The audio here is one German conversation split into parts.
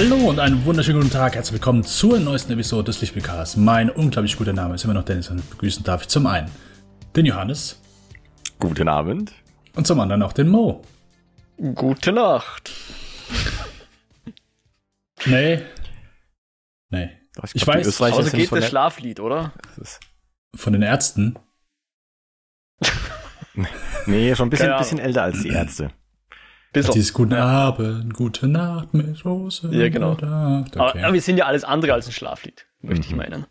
Hallo und einen wunderschönen guten Tag. Herzlich willkommen zur neuesten Episode des Lichtbildcasts. Mein unglaublich guter Name ist immer noch Dennis und begrüßen darf ich zum einen den Johannes. Guten Abend. Und zum anderen auch den Mo. Gute Nacht. Nee. Nee. Ich, ich weiß, also geht das Schlaflied, oder? Von den Ärzten. nee, schon ein bisschen, bisschen älter als die Ärzte. Bis Dieses guten Abend, gute Nacht mit Rose. Ja, genau. Okay. Aber, aber, wir sind ja alles andere als ein Schlaflied, möchte mhm. ich meinen.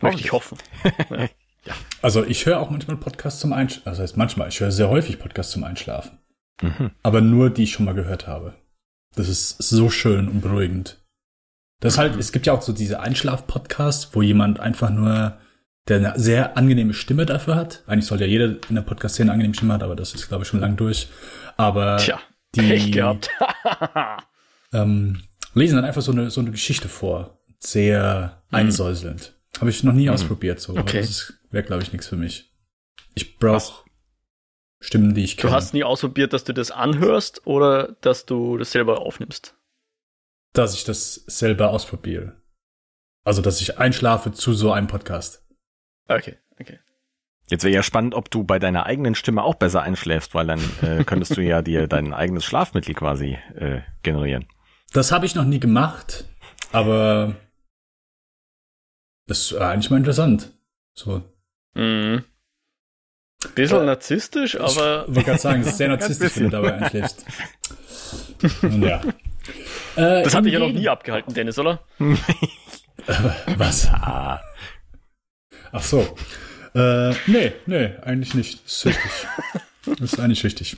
Möchte ich hoffen. ja. Also ich höre auch manchmal Podcasts zum Einschlafen. Also heißt manchmal, ich höre sehr häufig Podcasts zum Einschlafen. Mhm. Aber nur die ich schon mal gehört habe. Das ist so schön und beruhigend. Das halt, es gibt ja auch so diese Einschlaf-Podcasts, wo jemand einfach nur, der eine sehr angenehme Stimme dafür hat. Eigentlich soll ja jeder in der Podcast-Szene eine angenehme Stimme hat, aber das ist, glaube ich, schon lang durch. Aber Tja, die Pech gehabt. ähm, lesen dann einfach so eine, so eine Geschichte vor. Sehr mhm. einsäuselnd. Habe ich noch nie mhm. ausprobiert. So. Okay. Das wäre, glaube ich, nichts für mich. Ich brauche Stimmen, die ich kenne. Du hast nie ausprobiert, dass du das anhörst oder dass du das selber aufnimmst? Dass ich das selber ausprobiere. Also, dass ich einschlafe zu so einem Podcast. Okay, okay. Jetzt wäre ja spannend, ob du bei deiner eigenen Stimme auch besser einschläfst, weil dann äh, könntest du ja dir dein eigenes Schlafmittel quasi äh, generieren. Das habe ich noch nie gemacht, aber das ist eigentlich mal interessant. So. Mhm. Bisschen äh, narzisstisch, aber. Ich wollte gerade sagen, es ist sehr narzisstisch, wenn du dabei einschläfst. ja. Äh, das hatte ich ja noch nie abgehalten, Dennis, oder? Was? Ach so. Äh, nee, nee, eigentlich nicht. Das ist richtig. das ist eigentlich richtig.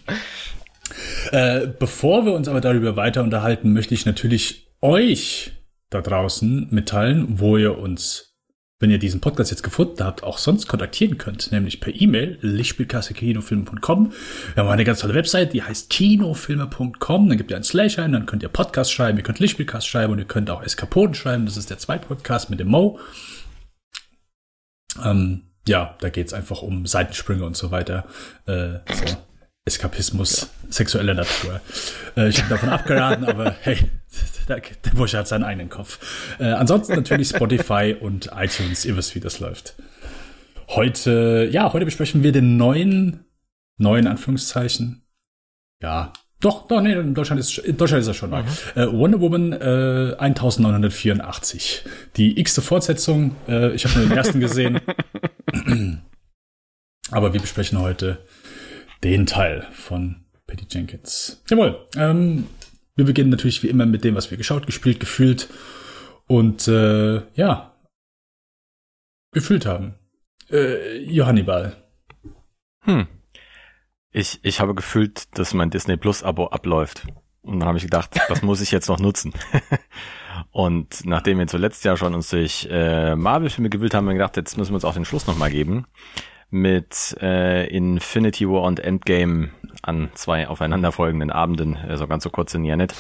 Äh, bevor wir uns aber darüber weiter unterhalten, möchte ich natürlich euch da draußen mitteilen, wo ihr uns, wenn ihr diesen Podcast jetzt gefunden habt, auch sonst kontaktieren könnt, nämlich per E-Mail, lichtspielkasse-kinofilme.com. Wir haben eine ganz tolle Website, die heißt kinofilme.com. Dann gebt ihr einen Slash ein, dann könnt ihr Podcast schreiben, ihr könnt Lichtspielcast schreiben und ihr könnt auch Eskapoden schreiben. Das ist der zweite Podcast mit dem Mo. Ähm, ja, da geht's einfach um Seitensprünge und so weiter. Äh, so. Eskapismus ja. sexueller Natur. Äh, ich habe davon abgeraten, aber hey, der, der Bursche hat seinen eigenen Kopf. Äh, ansonsten natürlich Spotify und iTunes, ihr wisst, wie das läuft. Heute, ja, heute besprechen wir den neuen, neuen Anführungszeichen. Ja, doch, doch, nee, in Deutschland ist, in Deutschland ist er schon neu. Mhm. Äh, Wonder Woman äh, 1984. Die x-te Fortsetzung. Äh, ich habe nur den ersten gesehen. Aber wir besprechen heute den Teil von Patty Jenkins. Jawohl. Ähm, wir beginnen natürlich wie immer mit dem, was wir geschaut, gespielt, gefühlt und äh, ja, gefühlt haben. Äh, Johannibal. Hm. Ich, ich habe gefühlt, dass mein Disney Plus Abo abläuft. Und dann habe ich gedacht, das muss ich jetzt noch nutzen. und nachdem wir zuletzt ja schon uns durch äh, Marvel-Filme gewühlt haben, haben wir gedacht, jetzt müssen wir uns auch den Schluss nochmal geben. Mit äh, Infinity War und Endgame an zwei aufeinanderfolgenden Abenden, also ganz so kurz sind ja nicht.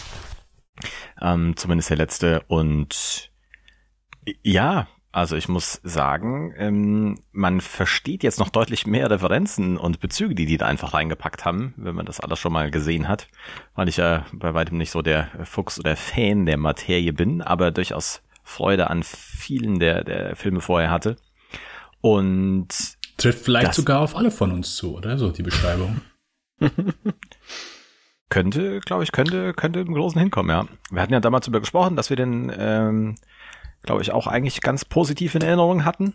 Ähm, zumindest der letzte. Und ja, also ich muss sagen, ähm, man versteht jetzt noch deutlich mehr Referenzen und Bezüge, die die da einfach reingepackt haben, wenn man das alles schon mal gesehen hat, weil ich ja bei weitem nicht so der Fuchs oder Fan der Materie bin, aber durchaus Freude an vielen der, der Filme vorher hatte. Und trifft vielleicht sogar auf alle von uns zu, oder so die Beschreibung. könnte, glaube ich, könnte, könnte im Großen hinkommen, ja. Wir hatten ja damals darüber gesprochen, dass wir den ähm, glaube ich, auch eigentlich ganz positiv in Erinnerung hatten.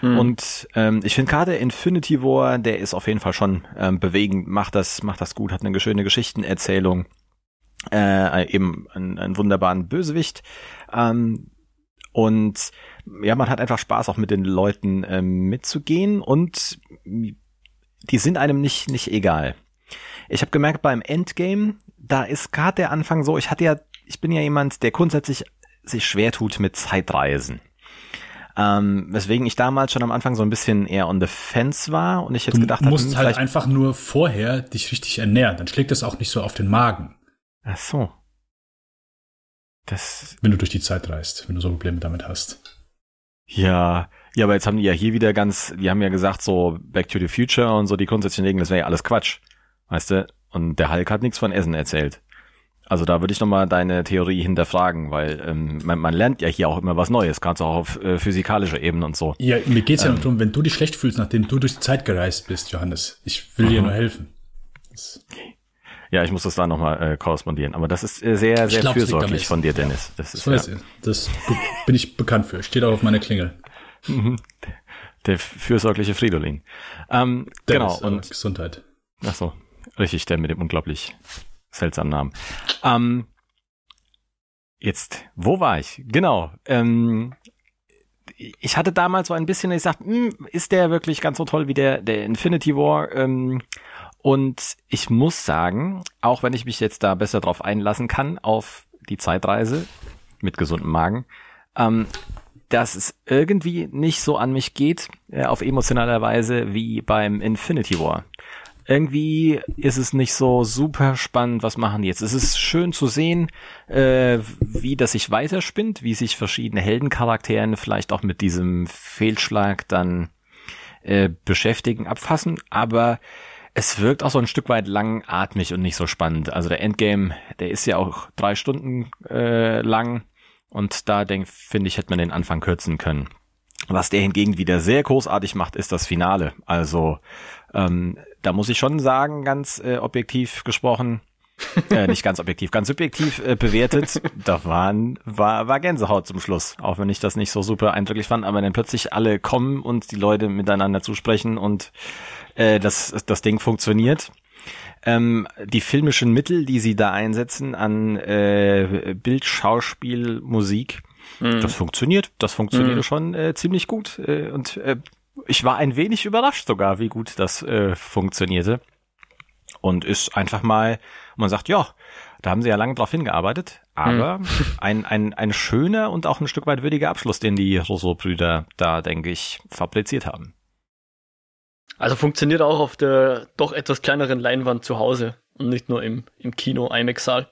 Mhm. Und ähm, ich finde gerade Infinity War, der ist auf jeden Fall schon ähm, bewegend, macht das, macht das gut, hat eine schöne Geschichtenerzählung, äh, eben einen, einen wunderbaren Bösewicht. Ähm, und ja, man hat einfach Spaß, auch mit den Leuten ähm, mitzugehen und die sind einem nicht, nicht egal. Ich habe gemerkt, beim Endgame, da ist gerade der Anfang so, ich hatte ja, ich bin ja jemand, der grundsätzlich sich schwer tut mit Zeitreisen. Ähm, weswegen ich damals schon am Anfang so ein bisschen eher on the fence war und ich jetzt du gedacht habe. Du musst halt einfach nur vorher dich richtig ernähren, dann schlägt das auch nicht so auf den Magen. Ach so. Das. Wenn du durch die Zeit reist, wenn du so Probleme damit hast. Ja, ja, aber jetzt haben die ja hier wieder ganz, die haben ja gesagt, so Back to the Future und so die grundsätzlichen Regeln, das wäre ja alles Quatsch. Weißt du? Und der Hulk hat nichts von Essen erzählt. Also da würde ich nochmal deine Theorie hinterfragen, weil ähm, man, man, lernt ja hier auch immer was Neues, gerade auch auf äh, physikalischer Ebene und so. Ja, mir geht's ja ähm, nur darum, wenn du dich schlecht fühlst, nachdem du durch die Zeit gereist bist, Johannes. Ich will dir mhm. nur helfen. Das ja, ich muss das da nochmal äh, korrespondieren. Aber das ist äh, sehr, sehr glaub, fürsorglich von dir, Dennis. Das, ist, das, ja. das bin ich bekannt für. Steht auch auf meiner Klingel. Mhm. Der fürsorgliche Fridolin. Ähm, genau. Und Gesundheit. Ach so, richtig, der mit dem unglaublich seltsamen Namen. Ähm, jetzt, wo war ich? Genau. Ähm, ich hatte damals so ein bisschen gesagt, hm, ist der wirklich ganz so toll wie der, der Infinity War? Ähm, und ich muss sagen, auch wenn ich mich jetzt da besser drauf einlassen kann, auf die Zeitreise mit gesundem Magen, ähm, dass es irgendwie nicht so an mich geht, äh, auf emotionaler Weise wie beim Infinity War. Irgendwie ist es nicht so super spannend, was machen die jetzt. Es ist schön zu sehen, äh, wie das sich weiterspinnt, wie sich verschiedene Heldencharakteren vielleicht auch mit diesem Fehlschlag dann äh, beschäftigen, abfassen, aber es wirkt auch so ein Stück weit langatmig und nicht so spannend. Also der Endgame, der ist ja auch drei Stunden äh, lang und da denk, finde ich, hätte man den Anfang kürzen können. Was der hingegen wieder sehr großartig macht, ist das Finale. Also ähm, da muss ich schon sagen, ganz äh, objektiv gesprochen, äh, nicht ganz objektiv, ganz subjektiv äh, bewertet, da waren, war, war Gänsehaut zum Schluss. Auch wenn ich das nicht so super eindrücklich fand, aber dann plötzlich alle kommen und die Leute miteinander zusprechen und äh, das, das Ding funktioniert. Ähm, die filmischen Mittel, die sie da einsetzen an äh, Bild, Schauspiel, Musik, mhm. das funktioniert. Das funktioniert mhm. schon äh, ziemlich gut. Äh, und äh, ich war ein wenig überrascht sogar, wie gut das äh, funktionierte. Und ist einfach mal, man sagt, ja, da haben sie ja lange drauf hingearbeitet, aber mhm. ein, ein, ein schöner und auch ein Stück weit würdiger Abschluss, den die Rousseau-Brüder da, denke ich, fabriziert haben. Also funktioniert auch auf der doch etwas kleineren Leinwand zu Hause und nicht nur im, im Kino IMAX-Saal.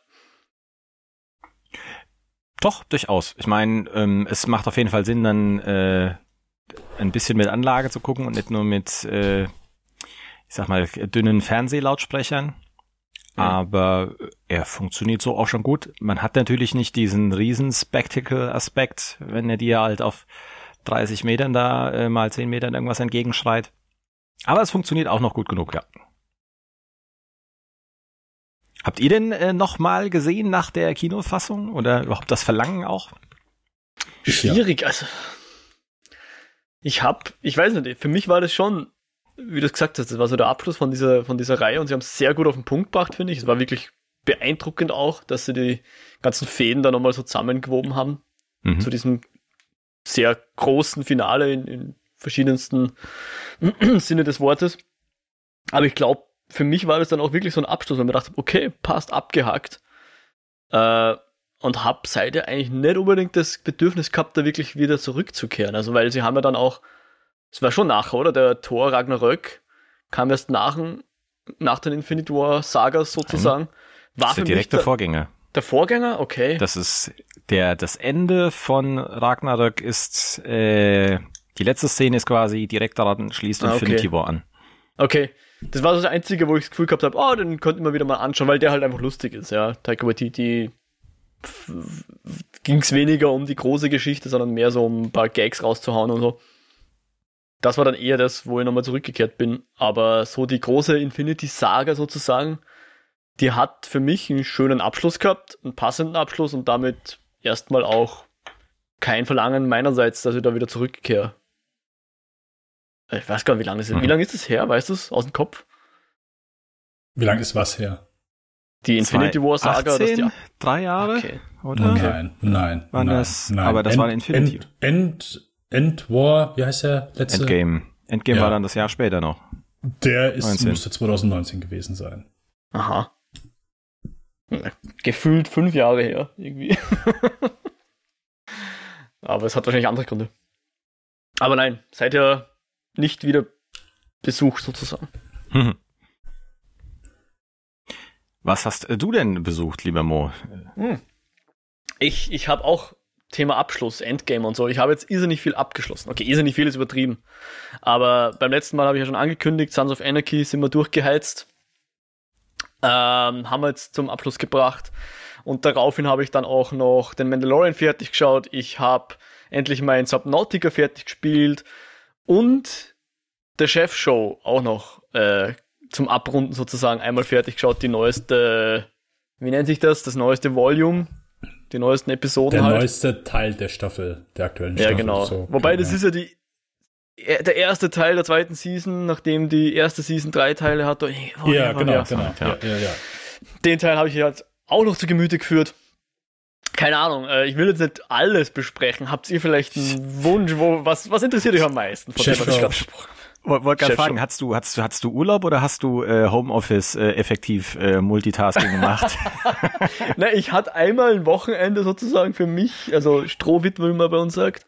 Doch, durchaus. Ich meine, ähm, es macht auf jeden Fall Sinn, dann äh, ein bisschen mit Anlage zu gucken und nicht nur mit, äh, ich sag mal, dünnen Fernsehlautsprechern. Ja. Aber er funktioniert so auch schon gut. Man hat natürlich nicht diesen riesen Spectacle-Aspekt, wenn er dir halt auf 30 Metern da äh, mal 10 Metern irgendwas entgegenschreit. Aber es funktioniert auch noch gut genug, ja. Habt ihr denn äh, noch mal gesehen nach der Kinofassung oder überhaupt das Verlangen auch? Schwierig, also ich hab, ich weiß nicht, für mich war das schon, wie du es gesagt hast, das war so der Abschluss von dieser, von dieser Reihe und sie haben es sehr gut auf den Punkt gebracht, finde ich. Es war wirklich beeindruckend auch, dass sie die ganzen Fäden da nochmal so zusammengewoben haben. Mhm. Zu diesem sehr großen Finale in, in verschiedensten Sinne des Wortes. Aber ich glaube, für mich war das dann auch wirklich so ein Abschluss, weil man dachte, okay, passt, abgehakt. Äh, und habe seither eigentlich nicht unbedingt das Bedürfnis gehabt, da wirklich wieder zurückzukehren. Also, weil sie haben ja dann auch, es war schon nachher, oder? Der Thor Ragnarök kam erst nach, nach den Infinite War Sagas sozusagen. War das ist der direkte der, Vorgänger. Der Vorgänger, okay. Das ist der, das Ende von Ragnarök ist, äh, die letzte Szene ist quasi direkt daran schließt ah, Infinity okay. War an. Okay. Das war so das Einzige, wo ich das Gefühl gehabt habe, oh, den könnten wir wieder mal anschauen, weil der halt einfach lustig ist, ja. Taika Waititi ging es weniger um die große Geschichte, sondern mehr so um ein paar Gags rauszuhauen und so. Das war dann eher das, wo ich nochmal zurückgekehrt bin. Aber so die große Infinity Saga sozusagen, die hat für mich einen schönen Abschluss gehabt, einen passenden Abschluss und damit erstmal auch kein Verlangen meinerseits, dass ich da wieder zurückkehre. Ich weiß gar nicht, wie lange ist es. Mhm. Wie lange ist es her? Weißt du es aus dem Kopf? Wie lange ist was her? Die Infinity War Saga, 18, die, drei Jahre, okay. oder? Nein, nein, Waren nein, das, nein. Aber das End, war Infinity. End, End, End War, wie heißt der letzte? Endgame. Endgame ja. war dann das Jahr später noch. Der ist, 19. müsste 2019 gewesen sein. Aha. Gefühlt fünf Jahre her, irgendwie. aber es hat wahrscheinlich andere Gründe. Aber nein, seither nicht wieder besucht sozusagen. Was hast äh, du denn besucht, lieber Mo? Hm. Ich, ich habe auch Thema Abschluss, Endgame und so. Ich habe jetzt irrsinnig viel abgeschlossen. Okay, irrsinnig viel ist übertrieben. Aber beim letzten Mal habe ich ja schon angekündigt, Sons of Anarchy sind wir durchgeheizt. Ähm, haben wir jetzt zum Abschluss gebracht. Und daraufhin habe ich dann auch noch den Mandalorian fertig geschaut. Ich habe endlich mein Subnautica fertig gespielt und der Chef-Show auch noch äh, zum Abrunden sozusagen einmal fertig geschaut. Die neueste, wie nennt sich das? Das neueste Volume, die neuesten Episoden Der halt. neueste Teil der Staffel, der aktuellen Ja, Staffel. genau. So, Wobei, das ja. ist ja die, der erste Teil der zweiten Season, nachdem die erste Season drei Teile hat. Oh, Ja, genau, ja. genau. Ja, ja, ja. Den Teil habe ich jetzt auch noch zu Gemüte geführt. Keine Ahnung, äh, ich will jetzt nicht alles besprechen. Habt ihr vielleicht einen Wunsch, wo, was, was interessiert euch am meisten? Von dem, was ich Wollte gerade fragen, hast du, hast du, hast du Urlaub oder hast du äh, Homeoffice äh, effektiv äh, Multitasking gemacht? Ne, ich hatte einmal ein Wochenende sozusagen für mich, also Strohwitwe, wie man bei uns sagt.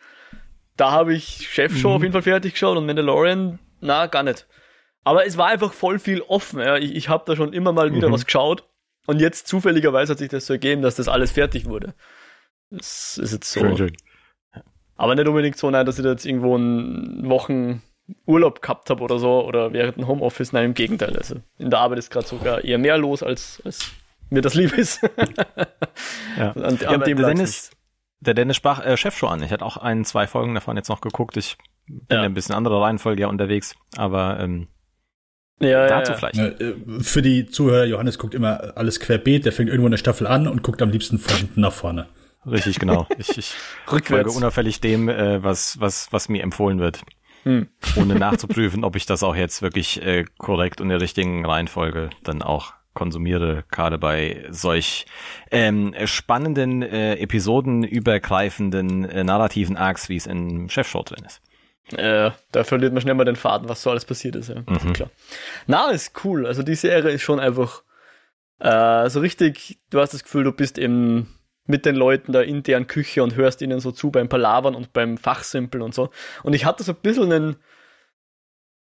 Da habe ich Chefshow Mhm. auf jeden Fall fertig geschaut und Mandalorian, na, gar nicht. Aber es war einfach voll viel offen. Ja. Ich, ich habe da schon immer mal wieder Mhm. was geschaut und jetzt zufälligerweise hat sich das so ergeben, dass das alles fertig wurde. Das ist jetzt so. Schön, schön. Aber nicht unbedingt so, nein, dass ich da jetzt irgendwo einen Wochen Urlaub gehabt habe oder so oder während dem Homeoffice. Nein, im Gegenteil. Also in der Arbeit ist gerade sogar eher mehr los, als, als mir das lieb ist. Ja. An, Ja, an aber dem der Dennis, der Dennis sprach äh, Chefshow an. Ich hatte auch ein, zwei Folgen davon jetzt noch geguckt. Ich bin Ja. ja. ein bisschen anderer Reihenfolge ja unterwegs, aber ähm. Ja, ja, dazu ja. vielleicht. Ja, äh, Für die Zuhörer, Johannes guckt immer alles querbeet, der fängt irgendwo in der Staffel an und guckt am liebsten von hinten nach vorne. Richtig, genau. Ich, ich folge Rückwärts. unauffällig dem, äh, was, was, was mir empfohlen wird. Hm. Ohne nachzuprüfen, ob ich das auch jetzt wirklich äh, korrekt und in der richtigen Reihenfolge dann auch konsumiere, gerade bei solch ähm, spannenden, äh, episodenübergreifenden äh, narrativen Arcs, wie es in Chefshow drin ist. Äh, da verliert man schnell mal den Faden, was so alles passiert ist. Ja. Mhm. Klar. Na, ist cool. Also die Serie ist schon einfach äh, so richtig, du hast das Gefühl, du bist eben mit den Leuten da in deren Küche und hörst ihnen so zu beim Palavern und beim Fachsimpeln und so. Und ich hatte so ein bisschen einen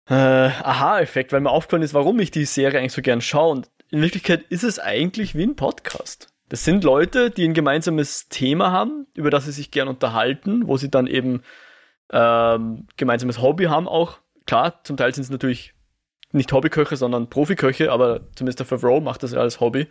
äh, Aha-Effekt, weil mir aufgefallen ist, warum ich die Serie eigentlich so gern schaue. Und in Wirklichkeit ist es eigentlich wie ein Podcast. Das sind Leute, die ein gemeinsames Thema haben, über das sie sich gern unterhalten, wo sie dann eben ähm, gemeinsames Hobby haben auch. Klar, zum Teil sind es natürlich nicht Hobbyköche, sondern Profiköche, aber zumindest der Favreau macht das ja als Hobby.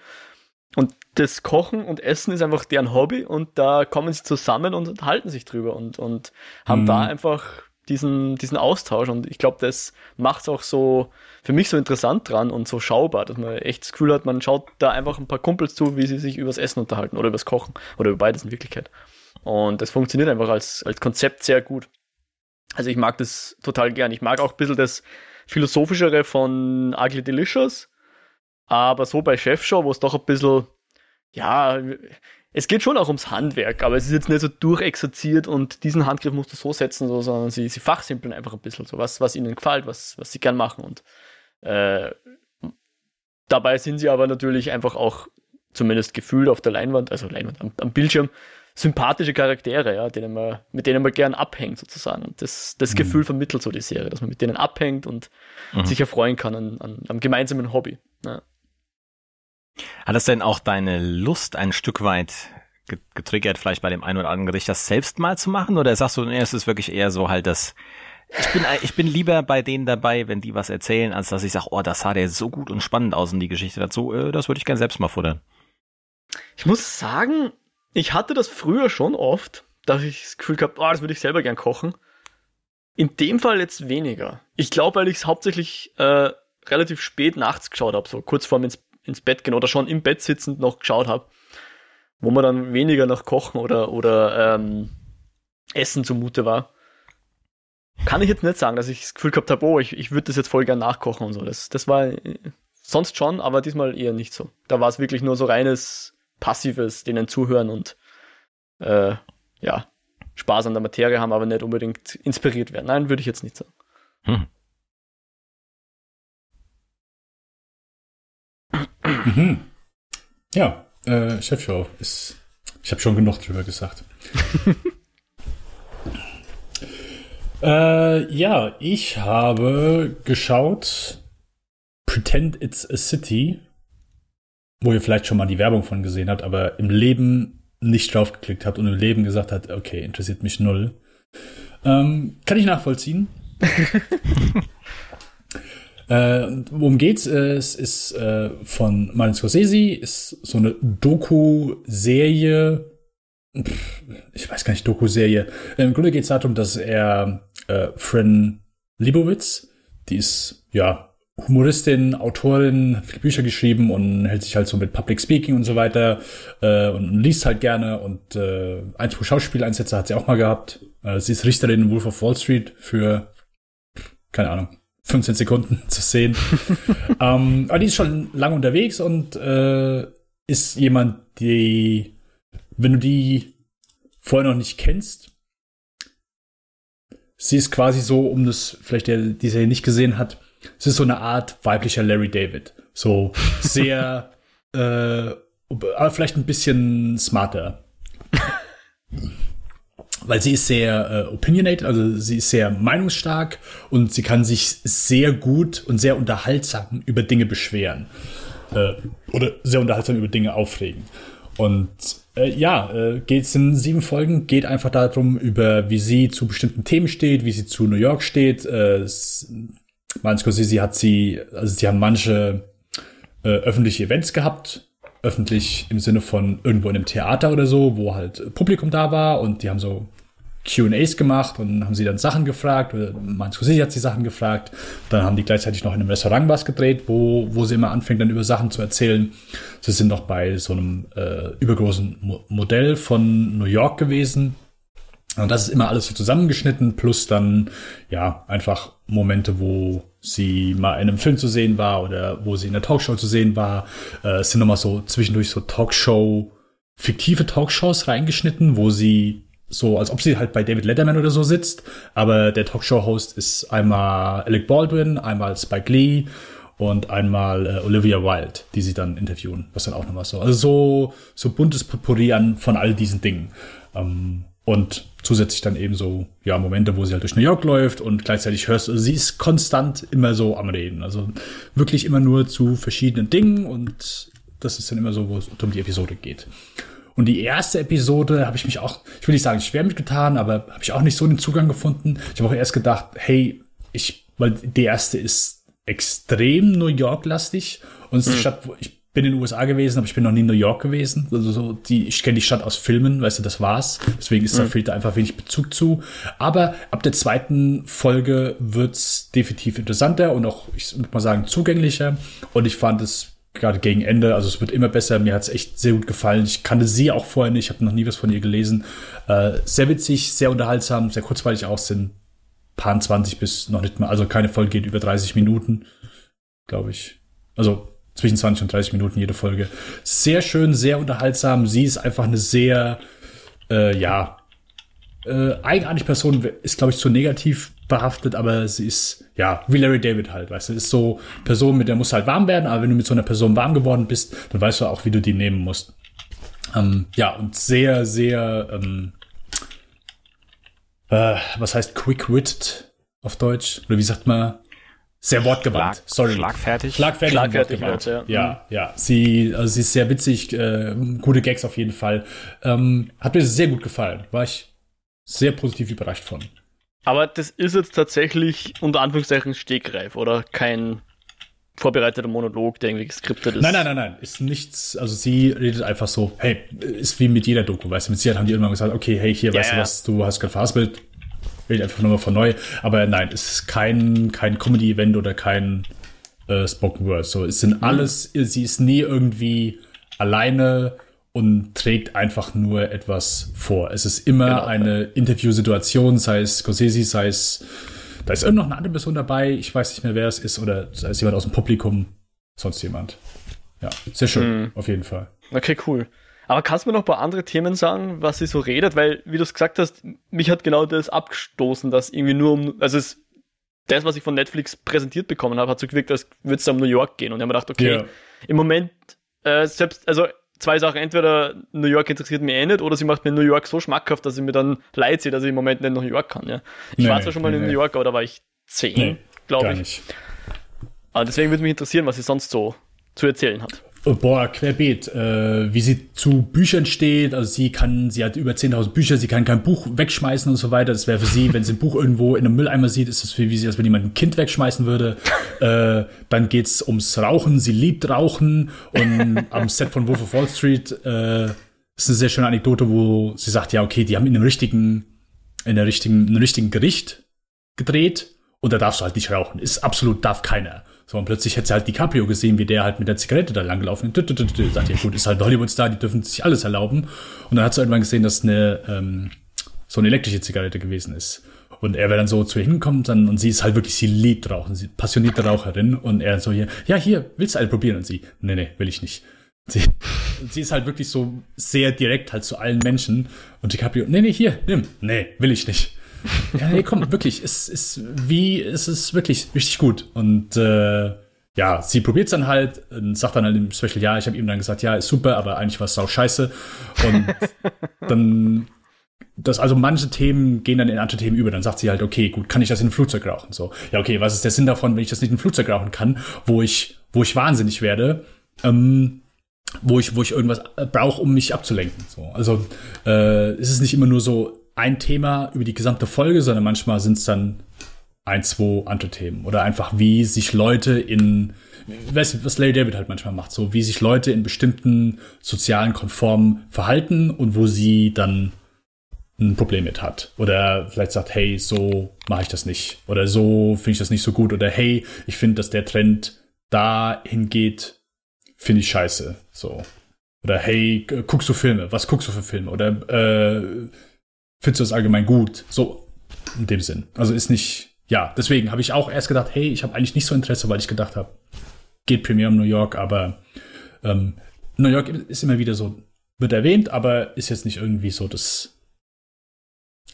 Und das Kochen und Essen ist einfach deren Hobby und da kommen sie zusammen und halten sich drüber und, und haben Mhm. da einfach diesen, diesen Austausch und ich glaube, das macht es auch so für mich so interessant dran und so schaubar, dass man echt das Gefühl hat, man schaut da einfach ein paar Kumpels zu, wie sie sich übers Essen unterhalten oder übers Kochen oder über beides in Wirklichkeit. Und das funktioniert einfach als, als Konzept sehr gut. Also ich mag das total gern. Ich mag auch ein bisschen das Philosophischere von Ugly Delicious. Aber so bei Chefshow, wo es doch ein bisschen, ja, es geht schon auch ums Handwerk, aber es ist jetzt nicht so durchexerziert und diesen Handgriff musst du so setzen, so, sondern sie, sie fachsimpeln einfach ein bisschen, so was, was ihnen gefällt, was, was sie gern machen. Und äh, dabei sind sie aber natürlich einfach auch, zumindest gefühlt auf der Leinwand, also Leinwand, am, am Bildschirm, sympathische Charaktere, ja, denen man, mit denen man gern abhängt, sozusagen. Und das, das Mhm. Gefühl vermittelt so die Serie, dass man mit denen abhängt und Mhm. sich erfreuen kann an, an, am gemeinsamen Hobby. Ja. Hat es denn auch deine Lust ein Stück weit ge- getriggert, vielleicht bei dem einen oder anderen Gericht das selbst mal zu machen? Oder sagst du, nee, es ist wirklich eher so halt das, ich bin, ich bin lieber bei denen dabei, wenn die was erzählen, als dass ich sage, oh, das sah der so gut und spannend aus und die Geschichte dazu, äh, das würde ich gerne selbst mal futtern. Ich muss sagen, ich hatte das früher schon oft, dass ich das Gefühl gehabt, oh, das würde ich selber gern kochen. In dem Fall jetzt weniger. Ich glaube, weil ich es hauptsächlich äh, relativ spät nachts geschaut habe, so kurz vorm ins, ins Bett gehen oder schon im Bett sitzend noch geschaut habe, wo man dann weniger nach Kochen oder, oder ähm, Essen zumute war. Kann ich jetzt nicht sagen, dass ich das Gefühl gehabt habe, oh, ich, ich würde das jetzt voll gern nachkochen und so. Das, das war äh, sonst schon, aber diesmal eher nicht so. Da war es wirklich nur so reines passives, denen zuhören und äh, ja, Spaß an der Materie haben, aber nicht unbedingt inspiriert werden. Nein, würde ich jetzt nicht sagen. Hm. Mhm. Ja, äh, Chefshow ist. Ich habe schon genug drüber gesagt. äh, ja, ich habe geschaut Pretend It's a City, wo ihr vielleicht schon mal die Werbung von gesehen habt, aber im Leben nicht drauf geklickt habt und im Leben gesagt habt, okay, interessiert mich null. Ähm, kann ich nachvollziehen. Äh, worum geht's? Äh, es ist äh, von Martin Scorsese, ist so eine Doku-Serie. Ich weiß gar nicht, Doku-Serie. Im Grunde geht es darum, dass er äh, Fran Libowitz, die ist ja Humoristin, Autorin, viele Bücher geschrieben und hält sich halt so mit Public Speaking und so weiter äh, und liest halt gerne und äh, ein, zwei Schauspieleinsätze hat sie auch mal gehabt. Äh, sie ist Richterin in Wolf of Wall Street für, keine Ahnung, 15 Sekunden zu sehen. ähm, aber die ist schon lange unterwegs und äh, ist jemand, die, wenn du die vorher noch nicht kennst, sie ist quasi so, um das vielleicht der, die Serie nicht gesehen hat, es ist so eine Art weiblicher Larry David. So sehr, äh, aber vielleicht ein bisschen smarter. Weil sie ist sehr äh, opinionated, also sie ist sehr meinungsstark und sie kann sich sehr gut und sehr unterhaltsam über Dinge beschweren. Äh, oder sehr unterhaltsam über Dinge aufregen. Und äh, ja, äh, geht es in sieben Folgen, geht einfach darum, über wie sie zu bestimmten Themen steht, wie sie zu New York steht. Äh, Martin Scorsese hat sie, also sie haben manche äh, öffentliche Events gehabt, öffentlich im Sinne von irgendwo in einem Theater oder so, wo halt Publikum da war und die haben so Q&As gemacht und haben sie dann Sachen gefragt, oder Martin Scorsese hat sie Sachen gefragt, dann haben die gleichzeitig noch in einem Restaurant was gedreht, wo, wo sie immer anfängt, dann über Sachen zu erzählen. Sie sind noch bei so einem äh, übergroßen Mo Modell von New York gewesen, und das ist immer alles so zusammengeschnitten, plus dann, ja, einfach Momente, wo sie mal in einem Film zu sehen war oder wo sie in der Talkshow zu sehen war. Äh, es sind nochmal so zwischendurch so Talkshow, fiktive Talkshows reingeschnitten, wo sie so, als ob sie halt bei David Letterman oder so sitzt, aber der Talkshow-Host ist einmal Alec Baldwin, einmal Spike Lee und einmal äh, Olivia Wilde, die sie dann interviewen, was dann auch nochmal so, also so, so buntes Potpourri an von all diesen Dingen. Ähm, und zusätzlich dann eben so, ja, Momente, wo sie halt durch New York läuft und gleichzeitig hörst du, sie ist konstant immer so am Reden. Also wirklich immer nur zu verschiedenen Dingen und das ist dann immer so, wo es um die Episode geht. Und die erste Episode habe ich mich auch, ich will nicht sagen schwer mitgetan, aber habe ich auch nicht so den Zugang gefunden. Ich habe auch erst gedacht, hey, ich, weil die erste ist extrem New York-lastig und es ist mhm. Stadt, wo ich bin in den USA gewesen, aber ich bin noch nie in New York gewesen. Also so die, ich kenne die Stadt aus Filmen, weißt du, das war's. Deswegen ist mhm. da fehlt da einfach wenig Bezug zu. Aber ab der zweiten Folge wird's definitiv interessanter und auch, ich würde mal sagen, zugänglicher. Und ich fand es gerade gegen Ende, also es wird immer besser. Mir hat's echt sehr gut gefallen. Ich kannte sie auch vorher nicht, ich habe noch nie was von ihr gelesen. Äh, sehr witzig, sehr unterhaltsam, sehr kurzweilig auch sind. Paar 20 bis noch nicht mal, also keine Folge geht über 30 Minuten, glaube ich. Also zwischen 20 und 30 Minuten jede Folge. Sehr schön, sehr unterhaltsam. Sie ist einfach eine sehr, äh, ja, äh, eigenartige Person, ist, glaube ich, zu negativ behaftet, aber sie ist, ja, wie Larry David halt, weißt du, ist so Person, mit der musst du halt warm werden, aber wenn du mit so einer Person warm geworden bist, dann weißt du auch, wie du die nehmen musst. Ähm, ja, und sehr, sehr, ähm, äh, was heißt quick-witted auf Deutsch? Oder wie sagt man? Sehr wortgewandt. Schlag, Sorry. Schlagfertig. Schlagfertig. Schlagfertig wird, ja. Ja, ja. Sie, also sie ist sehr witzig, äh, gute Gags auf jeden Fall. Ähm, hat mir sehr gut gefallen. War ich sehr positiv überrascht von. Aber das ist jetzt tatsächlich unter Anführungszeichen stegreif oder kein vorbereiteter Monolog, der irgendwie geskriptet ist. Nein, nein, nein, nein, ist nichts. Also sie redet einfach so, hey, ist wie mit jeder Doku, weißt du, mit Sicherheit haben die irgendwann gesagt, okay, hey, hier, ja, weißt ja. du was, du hast gerade verhaspelt, rede einfach nochmal von neu. Aber nein, es ist kein, kein Comedy-Event oder kein äh, Spoken Word. So, es sind mhm. alles, sie ist nie irgendwie alleine und trägt einfach nur etwas vor. Es ist immer genau. eine Interviewsituation, sei es Scorsese, sei es, da ist irgend noch eine andere Person dabei, ich weiß nicht mehr, wer es ist, oder sei es jemand aus dem Publikum, sonst jemand. Ja, sehr schön, mhm. auf jeden Fall. Okay, cool. Aber kannst du mir noch ein paar andere Themen sagen, was sie so redet? Weil, wie du es gesagt hast, mich hat genau das abgestoßen, dass irgendwie nur um, also es, das, was ich von Netflix präsentiert bekommen habe, hat so gewirkt, als würde es um New York gehen. Und ich habe mir gedacht, okay, yeah. im Moment, äh, selbst, also zwei Sachen, entweder New York interessiert mich eh nicht, oder sie macht mir New York so schmackhaft, dass ich mir dann leid sehe, dass ich im Moment nicht nach New York kann. Ja. Ich nee, war zwar schon mal nee, in New York, aber da war ich zehn, nee, glaube ich. Nicht. Aber deswegen würde mich interessieren, was sie sonst so zu erzählen hat. Boah, querbeet. Äh, wie sie zu Büchern steht, also sie kann, sie hat über 10.000 Bücher, sie kann kein Buch wegschmeißen und so weiter. Das wäre für sie, wenn sie ein Buch irgendwo in einem Mülleimer sieht, ist das wie sie, als wenn jemand ein Kind wegschmeißen würde. äh, dann geht's ums Rauchen, sie liebt Rauchen und am Set von Wolf of Wall Street äh, ist eine sehr schöne Anekdote, wo sie sagt, ja, okay, die haben in einem richtigen, in der richtigen, in einem richtigen Gericht gedreht und da darfst du halt nicht rauchen. Ist absolut, darf keiner. So, und plötzlich hätte sie halt DiCaprio gesehen, wie der halt mit der Zigarette da langgelaufen ist. Sagt ja, gut, ist halt Hollywood-Star, die dürfen sich alles erlauben. Und dann hat sie irgendwann gesehen, dass eine, ähm, so eine elektrische Zigarette gewesen ist. Und er wäre dann so zu ihr hingekommen dann, und sie ist halt wirklich, sie liebt Rauchen, sie passionierte Raucherin. Und er so hier, ja, hier, willst du eine probieren? Und sie, nee, nee, will ich nicht. Sie, sie ist halt wirklich so sehr direkt halt zu allen Menschen. Und DiCaprio, nee, nee, hier, nimm. Nee, will ich nicht. Ja, nee, komm, wirklich, es ist wie, es ist wirklich richtig gut. Und äh, ja, sie probiert es dann halt und sagt dann halt im Special, ja, ich habe ihm dann gesagt, ja, ist super, aber eigentlich war es sau scheiße. Und dann, das, also manche Themen gehen dann in andere Themen über. Dann sagt sie halt, okay, gut, kann ich das in einem Flugzeug rauchen? So, ja, okay, was ist der Sinn davon, wenn ich das nicht in einem Flugzeug rauchen kann, wo ich, wo ich wahnsinnig werde? Ähm, wo ich, wo ich irgendwas brauche, um mich abzulenken. So, also äh, ist es nicht immer nur so, ein Thema über die gesamte Folge, sondern manchmal sind es dann ein, zwei andere Themen. Oder einfach, wie sich Leute in, weiß was Larry David halt manchmal macht, so wie sich Leute in bestimmten sozialen Konformen verhalten und wo sie dann ein Problem mit hat. Oder vielleicht sagt, hey, so mache ich das nicht. Oder so finde ich das nicht so gut. Oder hey, ich finde, dass der Trend dahin geht, finde ich scheiße. So. Oder hey, guckst du Filme? Was guckst du für Filme? Oder äh, findest du das allgemein gut? So in dem Sinn. Also ist nicht, ja, deswegen habe ich auch erst gedacht, hey, ich habe eigentlich nicht so Interesse, weil ich gedacht habe, geht Premiere um New York, aber ähm, New York ist immer wieder so, wird erwähnt, aber ist jetzt nicht irgendwie so das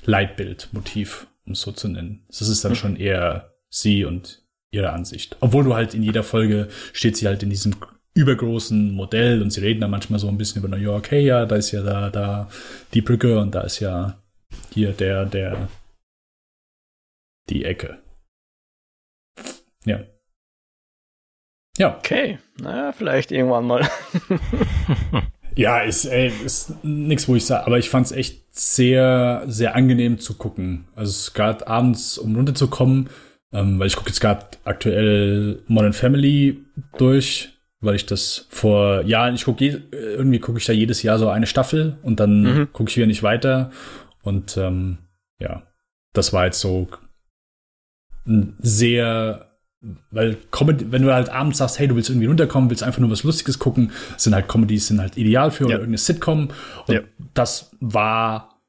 Leitbild, Motiv, um es so zu nennen. Das ist dann mhm. schon eher sie und ihre Ansicht. Obwohl du halt in jeder Folge steht sie halt in diesem übergroßen Modell und sie reden dann manchmal so ein bisschen über New York. Hey, ja, da ist ja da, da die Brücke und da ist ja hier der, der, die Ecke. Ja. Ja. Okay, naja, vielleicht irgendwann mal. ja, ist, ey, ist nichts, wo ich sage, aber ich fand es echt sehr, sehr angenehm zu gucken. Also gerade abends, um runterzukommen, ähm, weil ich gucke jetzt gerade aktuell Modern Family durch, weil ich das vor Jahren, ich gucke irgendwie gucke ich da jedes Jahr so eine Staffel und dann mhm. gucke ich wieder nicht weiter und ähm, ja, das war jetzt so ein sehr, weil Comedy, wenn du halt abends sagst, hey, du willst irgendwie runterkommen, willst einfach nur was Lustiges gucken, sind halt Comedies sind halt ideal für ja. oder irgendeine Sitcom. Und ja. das war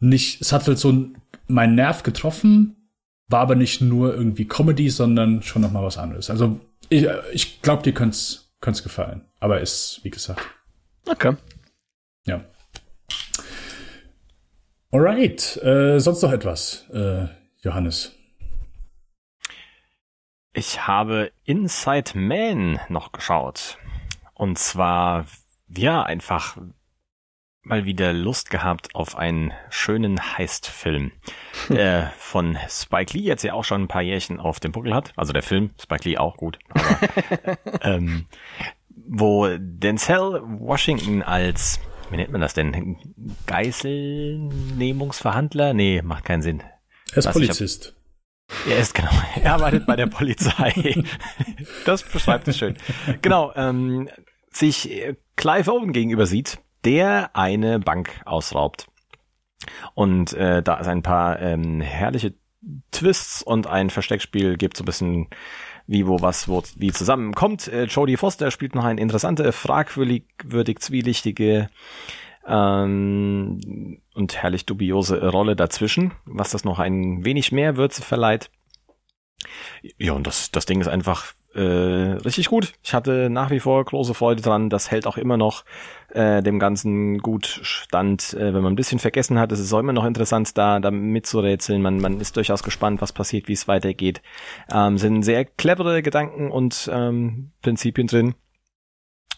nicht, es hat halt so meinen Nerv getroffen, war aber nicht nur irgendwie Comedy, sondern schon noch mal was anderes. Also ich, ich glaube, dir könnte es gefallen, aber ist, wie gesagt. Okay. Ja. Alright, äh, sonst noch etwas, äh, Johannes? Ich habe Inside Man noch geschaut. Und zwar, ja, einfach mal wieder Lust gehabt auf einen schönen Heist-Film, der von Spike Lee jetzt ja auch schon ein paar Jährchen auf dem Buckel hat. Also der Film, Spike Lee auch gut. Aber, ähm, wo Denzel Washington als wie nennt man das denn? Geiselnehmungsverhandler? Nee, macht keinen Sinn. Er ist Was, Polizist. Hab, er ist genau, er arbeitet bei der Polizei. das beschreibt es schön. Genau, ähm, sich äh, Clive Owen gegenüber sieht, der eine Bank ausraubt. Und äh, da es ein paar ähm, herrliche Twists und ein Versteckspiel gibt, so ein bisschen wie, wo, was, wo, wie zusammenkommt. Äh, Jodie Foster spielt noch eine interessante, fragwürdig, würdig, zwielichtige ähm, und herrlich dubiose Rolle dazwischen, was das noch ein wenig mehr Würze verleiht. Ja, und das, das Ding ist einfach äh, richtig gut. Ich hatte nach wie vor große Freude dran. Das hält auch immer noch äh, dem Ganzen gut stand. Äh, wenn man ein bisschen vergessen hat, ist es auch immer noch interessant, da, da mitzurätseln. Man, man ist durchaus gespannt, was passiert, wie es weitergeht. Ähm, sind sehr clevere Gedanken und ähm, Prinzipien drin.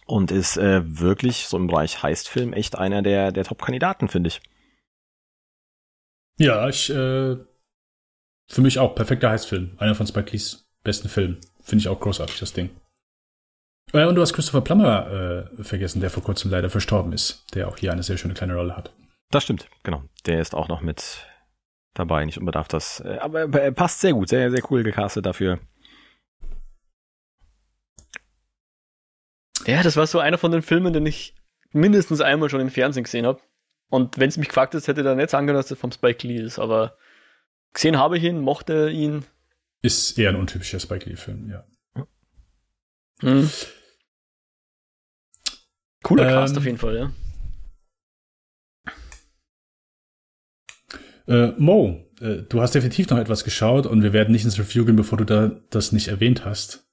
Und ist äh, wirklich so im Bereich Heistfilm echt einer der, der Top-Kandidaten, finde ich. Ja, ich, äh, für mich auch perfekter Heistfilm. Einer von Spike Lees besten Filmen. Finde ich auch großartig, das Ding. Äh, und du hast Christopher Plummer äh, vergessen, der vor kurzem leider verstorben ist, der auch hier eine sehr schöne kleine Rolle hat. Das stimmt, genau. Der ist auch noch mit dabei, nicht unbedarf das. Äh, aber er passt sehr gut, sehr, sehr cool gecastet dafür. Ja, das war so einer von den Filmen, den ich mindestens einmal schon im Fernsehen gesehen habe. Und wenn es mich gefragt hätte, hätte ich dann nicht sagen können, dass das vom Spike Lee ist. Aber gesehen habe ich ihn, mochte ihn. Ist eher ein untypischer Spike Lee-Film, ja. Hm. Cooler ähm, Cast auf jeden Fall, ja. Äh, Mo, äh, du hast definitiv noch etwas geschaut und wir werden nicht ins Review gehen, bevor du da das nicht erwähnt hast.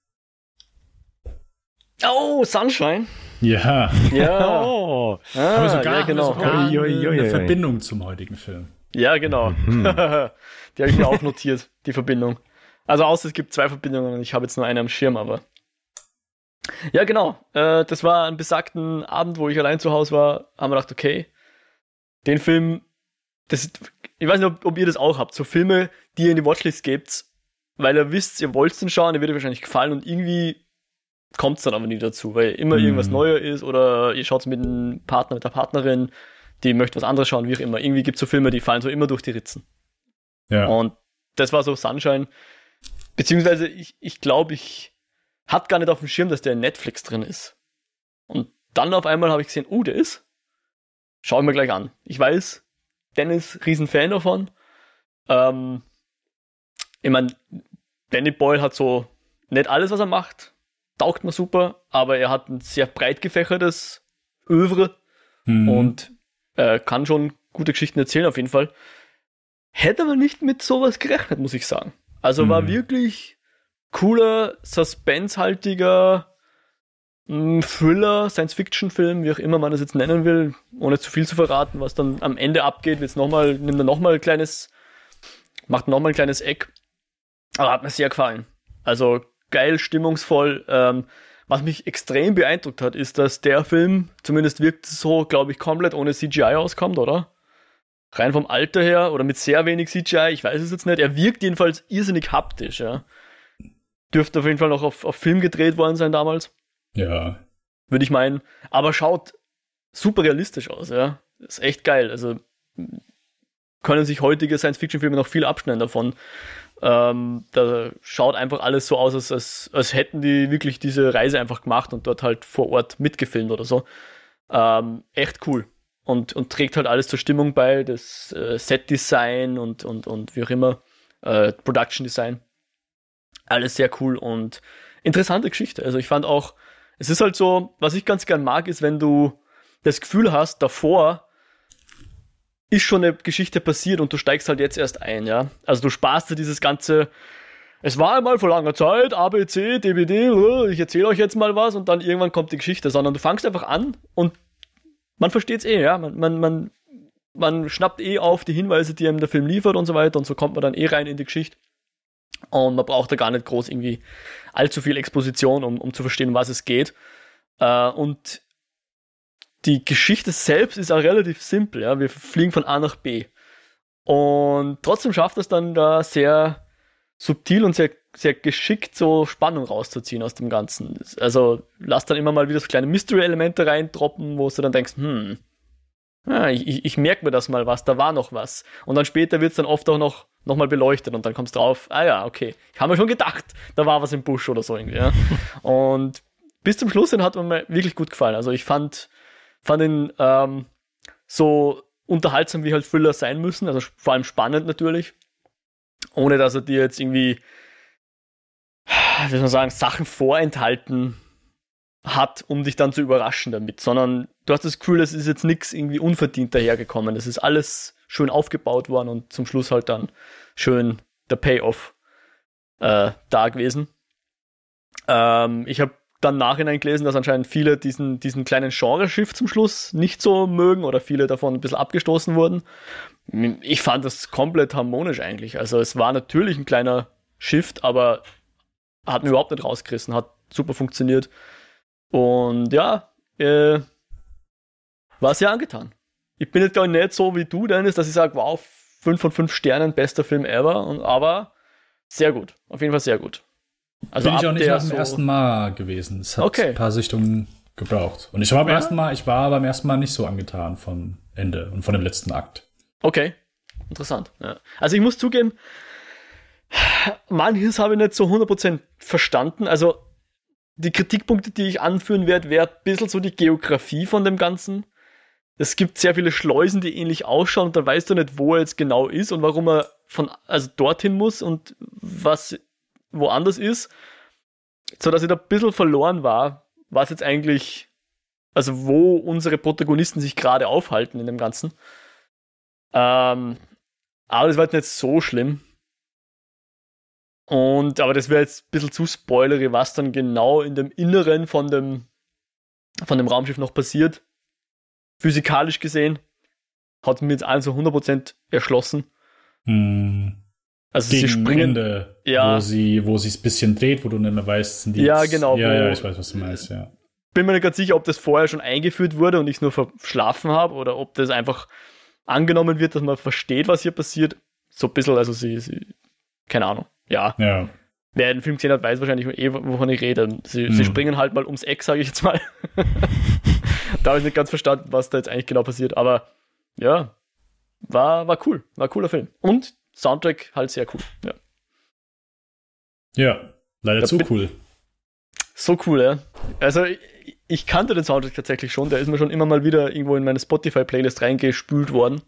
Oh, Sunshine. Ja. Ja. oh. Ah, Aber sogar, ja, genau. sogar ui, ui, ui, eine Verbindung zum heutigen Film. Ja, genau. Mhm. die habe ich mir auch notiert, die Verbindung. Also außer es gibt zwei Verbindungen und ich habe jetzt nur eine am Schirm, aber. Ja, genau. Äh, das war ein besagten Abend, wo ich allein zu Hause war, haben wir gedacht, okay, den Film, das, ich weiß nicht, ob, ob ihr das auch habt, so Filme, die ihr in die Watchlist gebt, weil ihr wisst, ihr wollt den schauen, der wird euch wahrscheinlich gefallen und irgendwie kommt es dann aber nie dazu, weil immer mhm. irgendwas Neues ist oder ihr schaut es mit einem Partner, mit der Partnerin, die möchte was anderes schauen, wie auch immer. Irgendwie gibt es so Filme, die fallen so immer durch die Ritzen. Ja. Und das war so Sunshine. Beziehungsweise ich, ich glaube, ich hatte gar nicht auf dem Schirm, dass der in Netflix drin ist. Und dann auf einmal habe ich gesehen, uh, der ist. Schau ich mir gleich an. Ich weiß, Dennis, Riesenfan davon. Ähm, ich meine, Danny Boyle hat so nicht alles, was er macht, taugt mir super, aber er hat ein sehr breit gefächertes Övre mhm. und äh, kann schon gute Geschichten erzählen, auf jeden Fall. Hätte aber nicht mit sowas gerechnet, muss ich sagen. Also mhm. war wirklich cooler, suspensehaltiger hm, Thriller, Science-Fiction-Film, wie auch immer man das jetzt nennen will, ohne zu viel zu verraten, was dann am Ende abgeht, jetzt nochmal, nimmt er nochmal ein kleines, macht nochmal ein kleines Eck. Aber hat mir sehr gefallen. Also geil, stimmungsvoll. Ähm, was mich extrem beeindruckt hat, ist, dass der Film, zumindest wirkt so, glaube ich, komplett ohne CGI auskommt, oder? Rein vom Alter her oder mit sehr wenig CGI, ich weiß es jetzt nicht. Er wirkt jedenfalls irrsinnig haptisch, ja. Dürfte auf jeden Fall noch auf, auf Film gedreht worden sein damals. Ja. Würde ich meinen. Aber schaut super realistisch aus, ja. Ist echt geil. Also können sich heutige Science-Fiction-Filme noch viel abschneiden davon. Ähm, da schaut einfach alles so aus, als, als, als hätten die wirklich diese Reise einfach gemacht und dort halt vor Ort mitgefilmt oder so. Ähm, echt cool. Und, und trägt halt alles zur Stimmung bei, das äh, Set-Design und, und, und wie auch immer, äh, Production-Design. Alles sehr cool und interessante Geschichte. Also ich fand auch, es ist halt so, was ich ganz gern mag, ist, wenn du das Gefühl hast, davor ist schon eine Geschichte passiert und du steigst halt jetzt erst ein, ja. Also du sparst dir dieses ganze, es war einmal vor langer Zeit, ABC, DBD, ich erzähle euch jetzt mal was und dann irgendwann kommt die Geschichte, sondern du fangst einfach an und man versteht's eh, ja. Man, man, man, man schnappt eh auf die Hinweise, die einem der Film liefert und so weiter und so kommt man dann eh rein in die Geschichte. Und man braucht da gar nicht groß irgendwie allzu viel Exposition, um, um zu verstehen, was es geht. Äh, und die Geschichte selbst ist auch relativ simpel. Ja? Wir fliegen von A nach B. Und trotzdem schafft es dann da sehr subtil und sehr, sehr geschickt so Spannung rauszuziehen aus dem Ganzen. Also lass dann immer mal wieder so kleine Mystery-Elemente reindroppen, wo du dann denkst, hm, ja, ich, ich merke mir das mal was, da war noch was. Und dann später wird es dann oft auch noch, noch mal beleuchtet und dann kommst du drauf, ah ja, okay, ich habe mir schon gedacht, da war was im Busch oder so irgendwie. Ja? und bis zum Schluss hin hat mir wirklich gut gefallen. Also ich fand, fand ihn ähm, so unterhaltsam, wie halt Thriller sein müssen, also vor allem spannend natürlich, ohne dass er dir jetzt irgendwie, wie soll man sagen, Sachen vorenthalten hat, um dich dann zu überraschen damit, sondern du hast das Gefühl, es ist jetzt nichts irgendwie unverdient dahergekommen. Das ist alles schön aufgebaut worden und zum Schluss halt dann schön der Payoff äh, da gewesen. Ähm, ich habe dann nachhinein gelesen, dass anscheinend viele diesen, diesen kleinen Genreschiff zum Schluss nicht so mögen oder viele davon ein bisschen abgestoßen wurden. Ich fand das komplett harmonisch eigentlich. Also es war natürlich ein kleiner Shift, aber hat mir überhaupt nicht rausgerissen, hat super funktioniert. Und ja, äh, war sehr angetan. Ich bin jetzt gar nicht so wie du, Dennis, dass ich sage, wow, 5 von 5 Sternen, bester Film ever, und, aber sehr gut. Auf jeden Fall sehr gut. Also Bin ich auch nicht nach dem so ersten Mal gewesen. Es hat okay. ein paar Sichtungen gebraucht. Und ich war beim ja? ersten Mal, ich war beim ersten Mal nicht so angetan vom Ende und von dem letzten Akt. Okay. Interessant. Ja. Also ich muss zugeben, manches habe ich nicht so 100% verstanden. Also die Kritikpunkte, die ich anführen werde, wäre ein bisschen so die Geografie von dem Ganzen. Es gibt sehr viele Schleusen, die ähnlich ausschauen und da weißt du nicht, wo er jetzt genau ist und warum er von, also dorthin muss und was woanders ist. So dass ich da ein bisschen verloren war, was jetzt eigentlich, also wo unsere Protagonisten sich gerade aufhalten in dem Ganzen. Ähm, aber das war jetzt nicht so schlimm. Und, aber das wäre jetzt ein bisschen zu spoilery, was dann genau in dem Inneren von dem, von dem Raumschiff noch passiert. Physikalisch gesehen. Hat mir jetzt allen so 100% erschlossen. Hm. Also Gegen sie springen. Ende, ja. Wo sie, wo es ein bisschen dreht, wo du nicht mehr weißt, sind die. Ja, jetzt, genau. Ja, ja, ich weiß, was du meinst, ja. Bin mir nicht ganz sicher, ob das vorher schon eingeführt wurde und ich es nur verschlafen habe oder ob das einfach angenommen wird, dass man versteht, was hier passiert. So ein bisschen, also sie, sie keine Ahnung ja. ja. Wer den Film gesehen hat, weiß wahrscheinlich eh, wovon ich rede. Sie, mhm. sie springen halt mal ums Eck, sage ich jetzt mal. da habe ich nicht ganz verstanden, was da jetzt eigentlich genau passiert. Aber ja, war, war cool. War ein cooler Film. Und Soundtrack halt sehr cool. Ja, ja leider zu cool. So cool, ja. Also ich, ich kannte den Soundtrack tatsächlich schon. Der ist mir schon immer mal wieder irgendwo in meine Spotify-Playlist reingespült worden.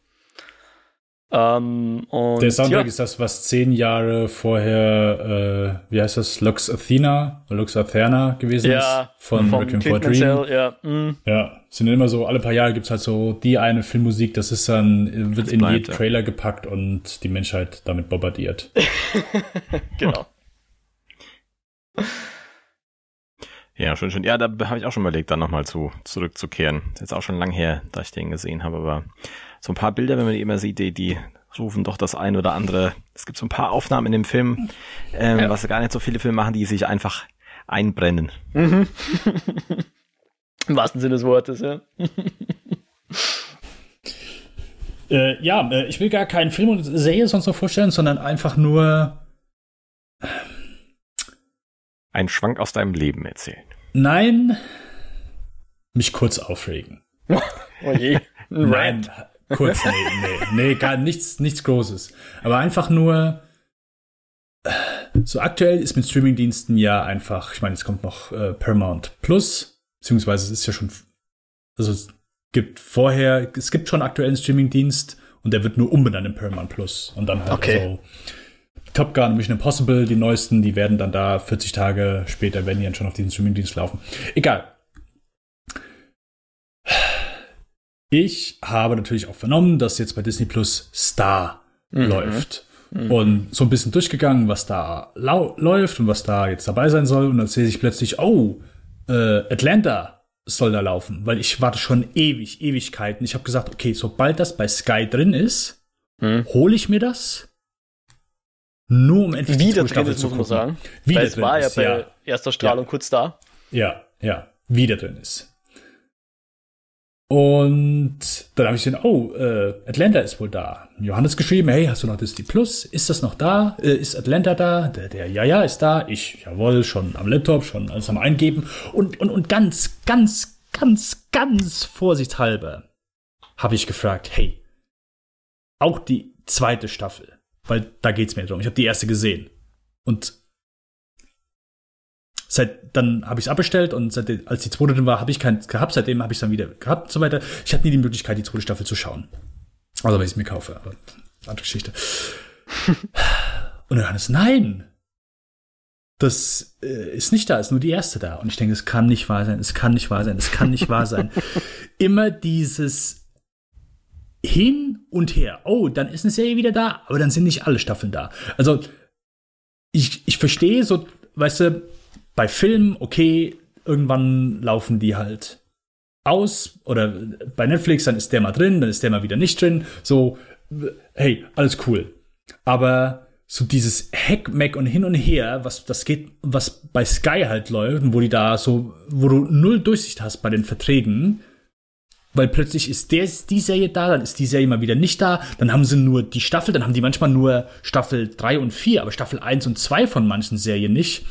Ähm, Der Soundtrack ja. ist das, was zehn Jahre vorher, äh, wie heißt das, Lux Athena, Lux Athena gewesen ja, ist, von Requiem for Dream. Cell, ja. Mm. ja, sind immer so, alle paar Jahre gibt es halt so die eine Filmmusik, das ist dann, wird das in jeden ja. Trailer gepackt und die Menschheit damit bombardiert. genau. Ja, schön, schön. Ja, da habe ich auch schon überlegt, dann nochmal zu, zurückzukehren. Ist jetzt auch schon lang her, da ich den gesehen habe, aber so ein paar Bilder, wenn man die immer sieht, die, die rufen doch das ein oder andere. Es gibt so ein paar Aufnahmen in dem Film, ähm, ja. was gar nicht so viele Filme machen, die sich einfach einbrennen. Mhm. Im wahrsten Sinne des Wortes, ja. äh, ja, äh, ich will gar keinen Film und Serie sonst noch vorstellen, sondern einfach nur einen Schwank aus deinem Leben erzählen. Nein, mich kurz aufregen. oh je. Nein, Kurz, nee, nee, nee, gar nichts, nichts Großes. Aber einfach nur, so aktuell ist mit Streamingdiensten ja einfach, ich meine, es kommt noch äh, Paramount Plus, beziehungsweise es ist ja schon, also es gibt vorher, es gibt schon aktuellen Streamingdienst und der wird nur umbenannt in Paramount Plus und dann halt okay. so Top Gun, Mission Impossible, die neuesten, die werden dann da 40 Tage später, werden die dann schon auf diesen Streamingdienst laufen. Egal. Ich habe natürlich auch vernommen, dass jetzt bei Disney Plus Star mhm. läuft. Mhm. Und so ein bisschen durchgegangen, was da läuft und was da jetzt dabei sein soll. Und dann sehe ich plötzlich, oh, äh, Atlanta soll da laufen, weil ich warte schon ewig, Ewigkeiten. Ich habe gesagt, okay, sobald das bei Sky drin ist, mhm. hole ich mir das. Nur um endlich wieder drin ist, muss man sagen. Wieder weil es war ja bei erster Strahlung ja. kurz da. Ja, ja, wieder drin ist. Und dann habe ich gesehen, oh, äh, Atlanta ist wohl da. Johannes geschrieben, hey, hast du noch Disney Plus? Ist das noch da? Äh, ist Atlanta da? Der, der, ja, ja, ist da. Ich, jawohl, schon am Laptop, schon alles am Eingeben. Und, und, und ganz, ganz, ganz, ganz vorsichtshalber habe ich gefragt, hey, auch die zweite Staffel, weil da geht's mir drum. Ich habe die erste gesehen. Und seit dann habe ich es abbestellt und seit, als die zweite drin war, habe ich keins gehabt. Seitdem habe ich es dann wieder gehabt und so weiter. Ich hatte nie die Möglichkeit, die zweite Staffel zu schauen. Also wenn ich es mir kaufe, aber andere Geschichte. und dann Johannes, nein, das äh, ist nicht da, ist nur die erste da. Und ich denke, es kann nicht wahr sein, es kann nicht wahr sein, es kann nicht wahr sein. Immer dieses hin und her. Oh, dann ist eine Serie wieder da, aber dann sind nicht alle Staffeln da. Also ich, ich verstehe so, weißt du, bei Filmen, okay, irgendwann laufen die halt aus oder bei Netflix, dann ist der mal drin, dann ist der mal wieder nicht drin. So, hey, alles cool. Aber so dieses Heck, Mac und hin und her, was das geht, was bei Sky halt läuft, wo die da so, wo du null Durchsicht hast bei den Verträgen, weil plötzlich ist der, die Serie da, dann ist die Serie mal wieder nicht da, dann haben sie nur die Staffel, dann haben die manchmal nur Staffel 3 und 4, aber Staffel 1 und 2 von manchen Serien nicht.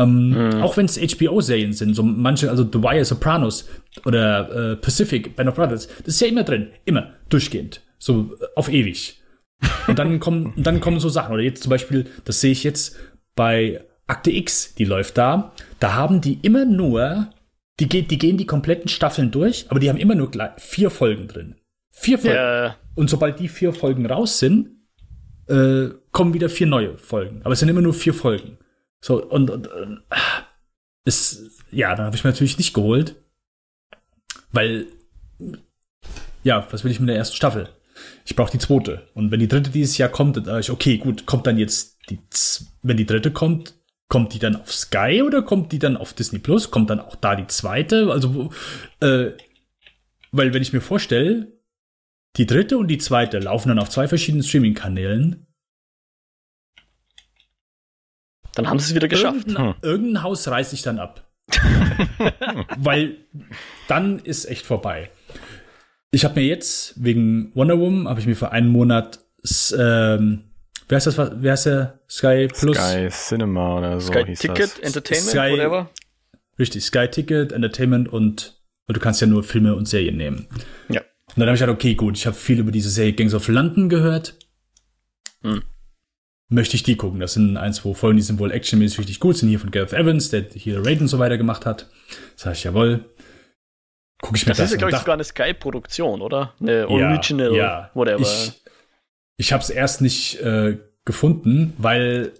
Ähm, mhm. Auch wenn es HBO-Serien sind, so manche, also The Wire, Sopranos oder äh, Pacific, Band of Brothers, das ist ja immer drin, immer, durchgehend, so äh, auf ewig. Und dann kommen, dann kommen so Sachen, oder jetzt zum Beispiel, das sehe ich jetzt bei Akte X, die läuft da, da haben die immer nur, die, die gehen die kompletten Staffeln durch, aber die haben immer nur vier Folgen drin. Vier Folgen. Ja. Und sobald die vier Folgen raus sind, äh, kommen wieder vier neue Folgen. Aber es sind immer nur vier Folgen. So, und, und äh, ist, ja, dann habe ich mir natürlich nicht geholt. Weil, ja, was will ich mit der ersten Staffel? Ich brauche die zweite. Und wenn die dritte dieses Jahr kommt, dann sage ich, okay, gut, kommt dann jetzt die, wenn die dritte kommt, kommt die dann auf Sky oder kommt die dann auf Disney Plus? Kommt dann auch da die zweite? Also, äh, weil wenn ich mir vorstelle, die dritte und die zweite laufen dann auf zwei verschiedenen Streaming-Kanälen, dann haben sie es wieder geschafft. Irgendein, hm. irgendein Haus reiße ich dann ab. Weil dann ist echt vorbei. Ich habe mir jetzt wegen Wonder Woman habe ich mir für einen Monat ähm, wer heißt das wer heißt der Sky Plus Sky Cinema oder so Sky Ticket das. Entertainment Sky, whatever. Richtig, Sky Ticket Entertainment und, und du kannst ja nur Filme und Serien nehmen. Ja. Und dann habe ich gedacht, okay, gut, ich habe viel über diese Serie Gangs of London gehört. Hm möchte ich die gucken. Das sind ein, zwei Folgen, die sind wohl actionmäßig richtig gut, sind hier von Gareth Evans, der hier Raid und so weiter gemacht hat. Das heißt, jawohl. Guck ich mir das, das ist ja, glaube ich, sogar eine Sky-Produktion, oder? Eine Original, ja, ja. whatever. Ich, ich habe es erst nicht äh, gefunden, weil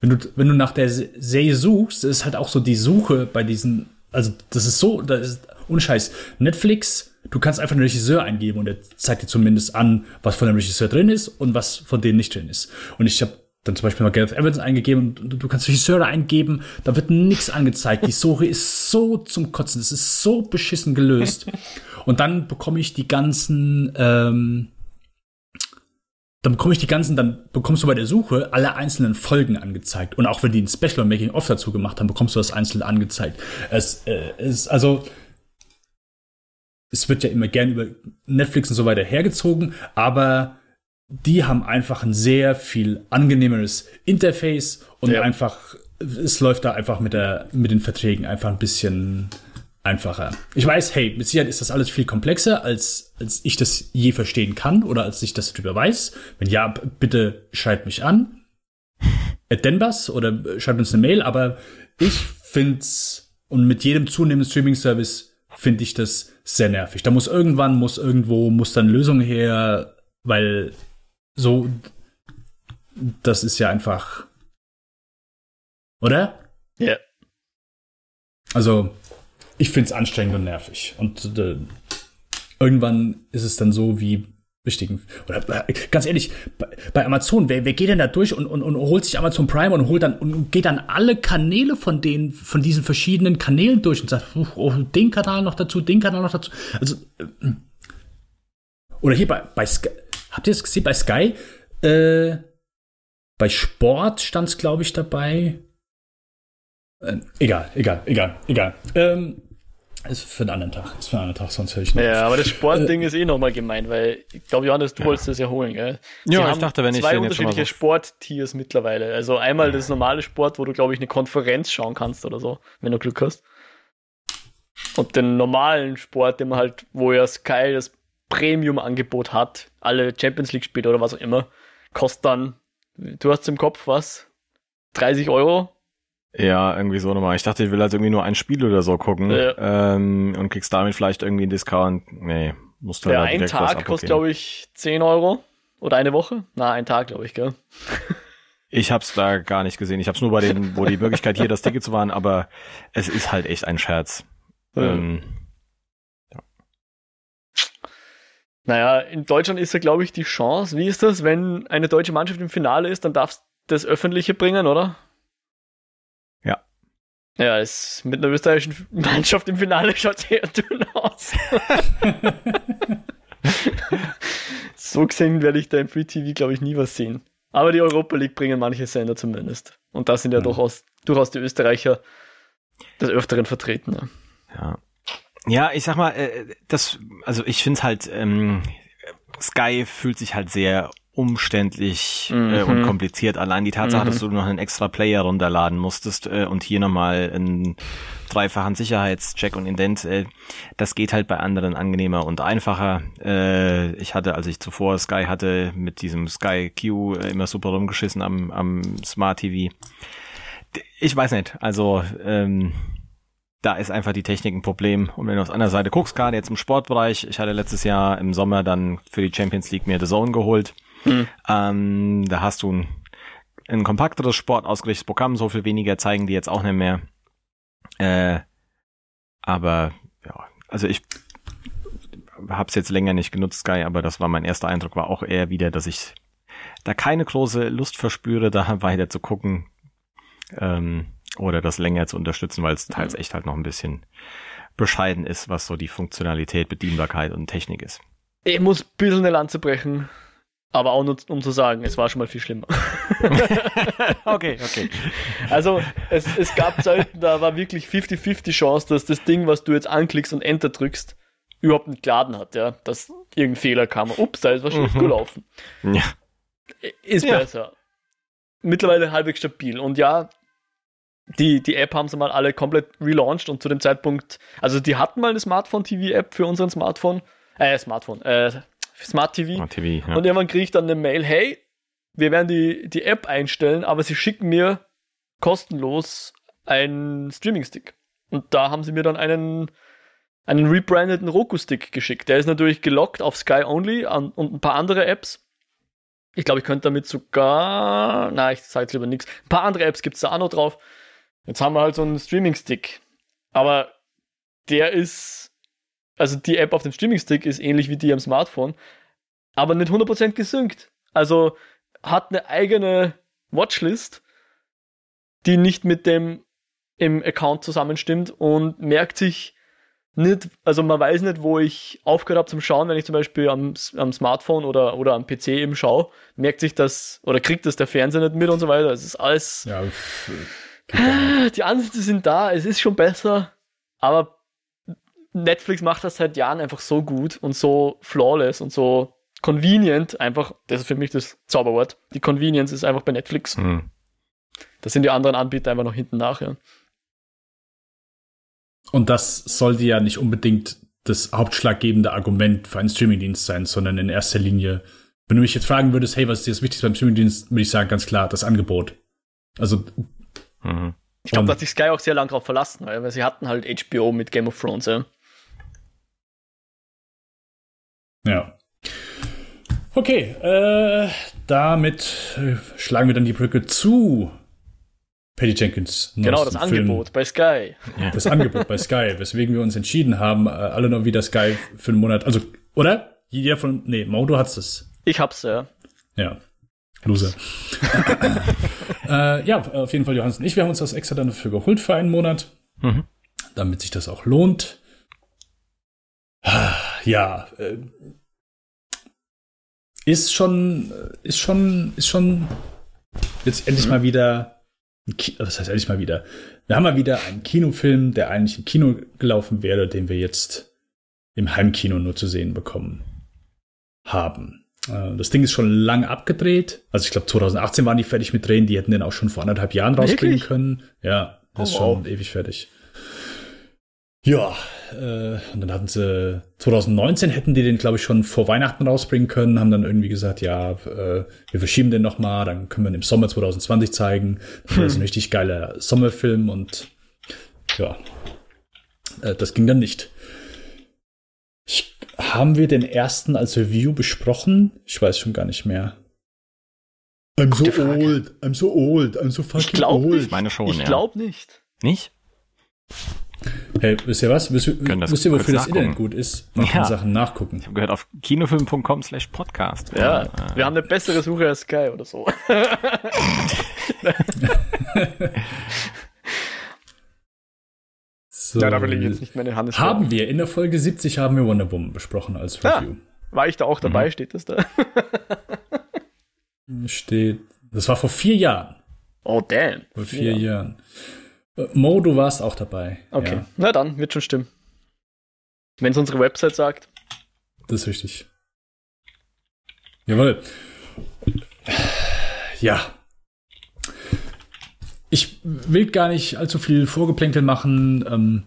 wenn du, wenn du nach der Serie suchst, ist halt auch so die Suche bei diesen, also das ist so, das ist unscheiß. Netflix du kannst einfach einen Regisseur eingeben und er zeigt dir zumindest an, was von dem Regisseur drin ist und was von denen nicht drin ist. Und ich habe dann zum Beispiel mal Gareth Evans eingegeben und du kannst Regisseure eingeben, da wird nichts angezeigt. Die Suche ist so zum Kotzen, es ist so beschissen gelöst. Und dann bekomme ich die ganzen, ähm, dann bekomme ich die ganzen, dann bekommst du bei der Suche alle einzelnen Folgen angezeigt. Und auch wenn die ein Special Making Off dazu gemacht haben, bekommst du das einzeln angezeigt. Es äh, ist also es wird ja immer gern über Netflix und so weiter hergezogen, aber die haben einfach ein sehr viel angenehmeres Interface und ja. einfach, es läuft da einfach mit, der, mit den Verträgen einfach ein bisschen einfacher. Ich weiß, hey, mit Sicherheit ist das alles viel komplexer, als, als ich das je verstehen kann oder als ich das darüber weiß. Wenn ja, bitte schreibt mich an. At Denbas oder schreibt uns eine Mail, aber ich find's und mit jedem zunehmenden Streaming-Service finde ich das sehr nervig. Da muss irgendwann, muss irgendwo, muss dann Lösung her, weil so, das ist ja einfach, oder? Ja. Yeah. Also, ich finde es anstrengend und nervig. Und äh, irgendwann ist es dann so wie richtigen. Oder ganz ehrlich, bei, Amazon, wer, wer geht denn da durch und, und, und holt sich Amazon Prime und holt dann und geht dann alle Kanäle von den, von diesen verschiedenen Kanälen durch und sagt, oh, den Kanal noch dazu, den Kanal noch dazu. Also, äh, oder hier bei, bei Sky, habt ihr es gesehen bei Sky? Äh, bei Sport stand es, glaube ich, dabei. Äh, egal, egal, egal, egal. Ähm, ist für einen anderen Tag. Ist für einen anderen Tag, sonst höre ich nicht. Ja, aber das Sportding äh, ist eh nochmal gemein, weil ich glaube, Johannes, du ja. wolltest das ja holen, gell? Sie ja, ich dachte, wenn ich zwei unterschiedliche so Sporttiers mittlerweile. Also einmal ja. das normale Sport, wo du, glaube ich, eine Konferenz schauen kannst oder so, wenn du Glück hast. Und den normalen Sport, den man halt, wo ja Sky das Premium-Angebot hat, alle Champions League-Spiele oder was auch immer, kostet dann, du hast im Kopf was? 30 Euro ja, irgendwie so nochmal. Ich dachte, ich will halt irgendwie nur ein Spiel oder so gucken ja. ähm, und kriegst damit vielleicht irgendwie einen Discount. Nee, musst du ja, halt ein Tag kostet, glaube ich, 10 Euro. Oder eine Woche? Na, ein Tag, glaube ich, gell? Ich hab's da gar nicht gesehen. Ich hab's nur bei den, wo die Möglichkeit hier das Ticket zu waren, aber es ist halt echt ein Scherz. Ja. Ähm, ja. Naja, in Deutschland ist ja, glaube ich, die Chance. Wie ist das, wenn eine deutsche Mannschaft im Finale ist, dann darfst du das Öffentliche bringen, oder? Ja, es mit einer österreichischen Mannschaft im Finale schaut sehr dünn aus. so gesehen werde ich da im Free TV, glaube ich, nie was sehen. Aber die Europa League bringen manche Sender zumindest. Und da sind ja mhm. durchaus, durchaus die Österreicher des Öfteren vertreten. Ja. ja. Ja, ich sag mal, äh, das, also ich finde es halt, ähm, Sky fühlt sich halt sehr umständlich mhm. äh, und mhm. kompliziert. Allein die Tatsache, mhm. dass du noch einen extra Player runterladen musstest äh, und hier nochmal einen dreifachen Sicherheitscheck und Indent, äh, das geht halt bei anderen angenehmer und einfacher. Äh, ich hatte, als ich zuvor Sky hatte, mit diesem Sky Q äh, immer super rumgeschissen am, am Smart TV. Ich weiß nicht, also ähm, da ist einfach die Technik ein Problem. Und wenn du auf der Seite guckst, gerade jetzt im Sportbereich, ich hatte letztes Jahr im Sommer dann für die Champions League mir The Zone geholt. Mhm. Ähm, da hast du ein, ein kompakteres Sport ausgerichtetes Programm, so viel weniger zeigen die jetzt auch nicht mehr. Äh, aber ja, also ich habe es jetzt länger nicht genutzt, Sky, aber das war mein erster Eindruck, war auch eher wieder, dass ich da keine große Lust verspüre, da weiter zu gucken ähm, oder das länger zu unterstützen, weil es teils echt halt noch ein bisschen bescheiden ist, was so die Funktionalität, Bedienbarkeit und Technik ist. Ich muss ein bisschen eine Lanze brechen. Aber auch nur, um zu sagen, es war schon mal viel schlimmer. okay, okay. Also, es, es gab Zeiten, da war wirklich 50-50 Chance, dass das Ding, was du jetzt anklickst und Enter drückst, überhaupt nicht geladen hat, ja. Dass irgendein Fehler kam. Ups, da ist was schlecht mhm. gelaufen. Ja. Ist ja. besser. Mittlerweile halbwegs stabil. Und ja, die, die App haben sie mal alle komplett relaunched und zu dem Zeitpunkt, also die hatten mal eine Smartphone-TV-App für unseren Smartphone, äh, Smartphone, äh, Smart TV. Smart TV ja. Und irgendwann kriege ich dann eine Mail, hey, wir werden die, die App einstellen, aber sie schicken mir kostenlos einen Streaming-Stick. Und da haben sie mir dann einen, einen rebrandeten Roku-Stick geschickt. Der ist natürlich gelockt auf Sky Only und ein paar andere Apps. Ich glaube, ich könnte damit sogar, na, ich sage jetzt lieber nichts. Ein paar andere Apps gibt es da auch noch drauf. Jetzt haben wir halt so einen Streaming-Stick. Aber der ist also die App auf dem Streaming-Stick ist ähnlich wie die am Smartphone, aber nicht 100% gesynkt. Also hat eine eigene Watchlist, die nicht mit dem im Account zusammenstimmt und merkt sich nicht, also man weiß nicht, wo ich aufgehört habe zum Schauen, wenn ich zum Beispiel am, am Smartphone oder, oder am PC eben schaue, merkt sich das oder kriegt das der Fernseher nicht mit und so weiter. Es ist alles. Ja, die Ansätze sind da, es ist schon besser, aber Netflix macht das seit Jahren einfach so gut und so flawless und so convenient. Einfach, das ist für mich das Zauberwort. Die Convenience ist einfach bei Netflix. Mhm. Da sind die anderen Anbieter einfach noch hinten nach, ja. Und das sollte ja nicht unbedingt das hauptschlaggebende Argument für einen Streamingdienst sein, sondern in erster Linie, wenn du mich jetzt fragen würdest, hey, was ist dir das Wichtigste beim Streamingdienst, würde ich sagen, ganz klar, das Angebot. Also. Mhm. Ich glaube, da hat sich Sky auch sehr lange drauf verlassen, weil sie hatten halt HBO mit Game of Thrones, ja. Ja. Okay, äh, damit äh, schlagen wir dann die Brücke zu Patty Jenkins. Genau, das Film. Angebot bei Sky. Das Angebot bei Sky, weswegen wir uns entschieden haben, äh, alle noch wieder Sky für einen Monat. Also, oder? Jeder von. Nee, Modo hat's das. Ich hab's, ja. Ja. Loser. äh, ja, auf jeden Fall Johannes und ich, wir haben uns das extra dann dafür geholt für einen Monat. Mhm. Damit sich das auch lohnt. Ja, äh, ist schon, ist schon, ist schon jetzt endlich mhm. mal wieder, was heißt endlich mal wieder? Wir haben mal wieder einen Kinofilm, der eigentlich im Kino gelaufen wäre, den wir jetzt im Heimkino nur zu sehen bekommen haben. Äh, das Ding ist schon lang abgedreht. Also ich glaube 2018 waren die fertig mit Drehen. Die hätten den auch schon vor anderthalb Jahren rausbringen Wirklich? können. Ja, das oh, ist schon wow. ewig fertig. Ja, äh, und dann hatten sie 2019 hätten die den, glaube ich, schon vor Weihnachten rausbringen können, haben dann irgendwie gesagt, ja, äh, wir verschieben den nochmal, dann können wir ihn im Sommer 2020 zeigen. Das hm. ist ein richtig geiler Sommerfilm und ja, äh, das ging dann nicht. Ich, haben wir den ersten als Review besprochen? Ich weiß schon gar nicht mehr. I'm so old, I'm so old, I'm so fucking ich glaub old. Nicht. Ich meine schon, ich ja. glaube nicht. Nicht? Hey, wisst ihr was? Wisst, wisst ihr, wofür das Internet gut ist? Man ja. kann Sachen nachgucken. Ich habe gehört auf kinofilm.com slash podcast. Ja, äh, wir haben eine bessere Suche als Sky oder so. so. Ja, da will ich jetzt nicht meine Hand Haben vor. wir, in der Folge 70 haben wir Wonder Woman besprochen als ah, Review. Ah, war ich da auch dabei? Mhm. Steht das da? Steht, das war vor vier Jahren. Oh, damn. Vor vier ja. Jahren. Mo, du warst auch dabei. Okay, ja. na dann, wird schon stimmen. Wenn es unsere Website sagt. Das ist richtig. Jawohl. Ja. Ich will gar nicht allzu viel Vorgeplänkel machen. Ähm,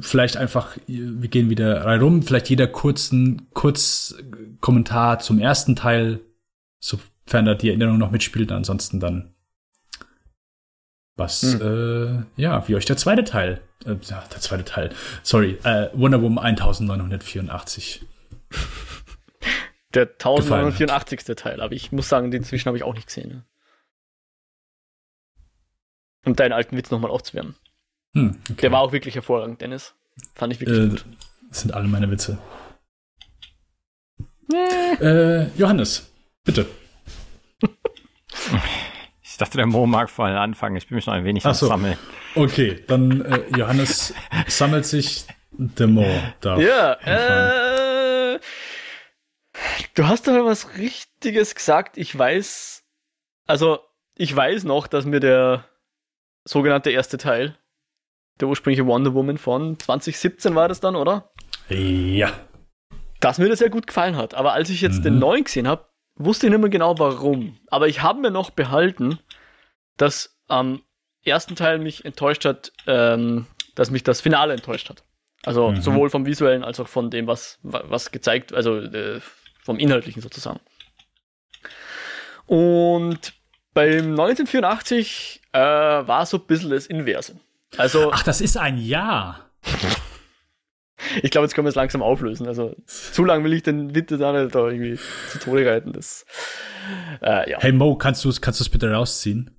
vielleicht einfach, wir gehen wieder rein rum, vielleicht jeder kurzen, kurz Kommentar zum ersten Teil, sofern da die Erinnerung noch mitspielt, ansonsten dann was, hm. äh, ja, wie euch der zweite Teil, äh, ja, der zweite Teil, sorry, äh, Wonder Woman 1984. Der 1984. Teil, aber ich muss sagen, den zwischen habe ich auch nicht gesehen. Ne? Um deinen alten Witz nochmal aufzuwärmen. Hm, okay. Der war auch wirklich hervorragend, Dennis. Fand ich wirklich äh, gut. Das sind alle meine Witze. Äh, Johannes, bitte. Ich dachte, der Mo mag vor allem anfangen. Ich bin mich noch ein wenig am so. Sammeln. Okay, dann äh, Johannes sammelt sich. Der Mo darf. Ja, äh, du hast doch was Richtiges gesagt. Ich weiß, also ich weiß noch, dass mir der sogenannte erste Teil, der ursprüngliche Wonder Woman von 2017 war das dann, oder? Ja. Dass mir das sehr gut gefallen hat. Aber als ich jetzt mhm. den neuen gesehen habe, wusste ich nicht mehr genau warum. Aber ich habe mir noch behalten, dass am ersten Teil mich enttäuscht hat, ähm, dass mich das Finale enttäuscht hat. Also mhm. sowohl vom visuellen als auch von dem, was, was gezeigt, also äh, vom inhaltlichen sozusagen. Und beim 1984 äh, war so ein bisschen das Inverse. Also, Ach, das ist ein Jahr. Ich glaube, jetzt können wir es langsam auflösen. Also zu lang will ich den Witte da nicht da irgendwie zu Tode reiten. Das, äh, ja. Hey Mo, kannst du es kannst bitte rausziehen?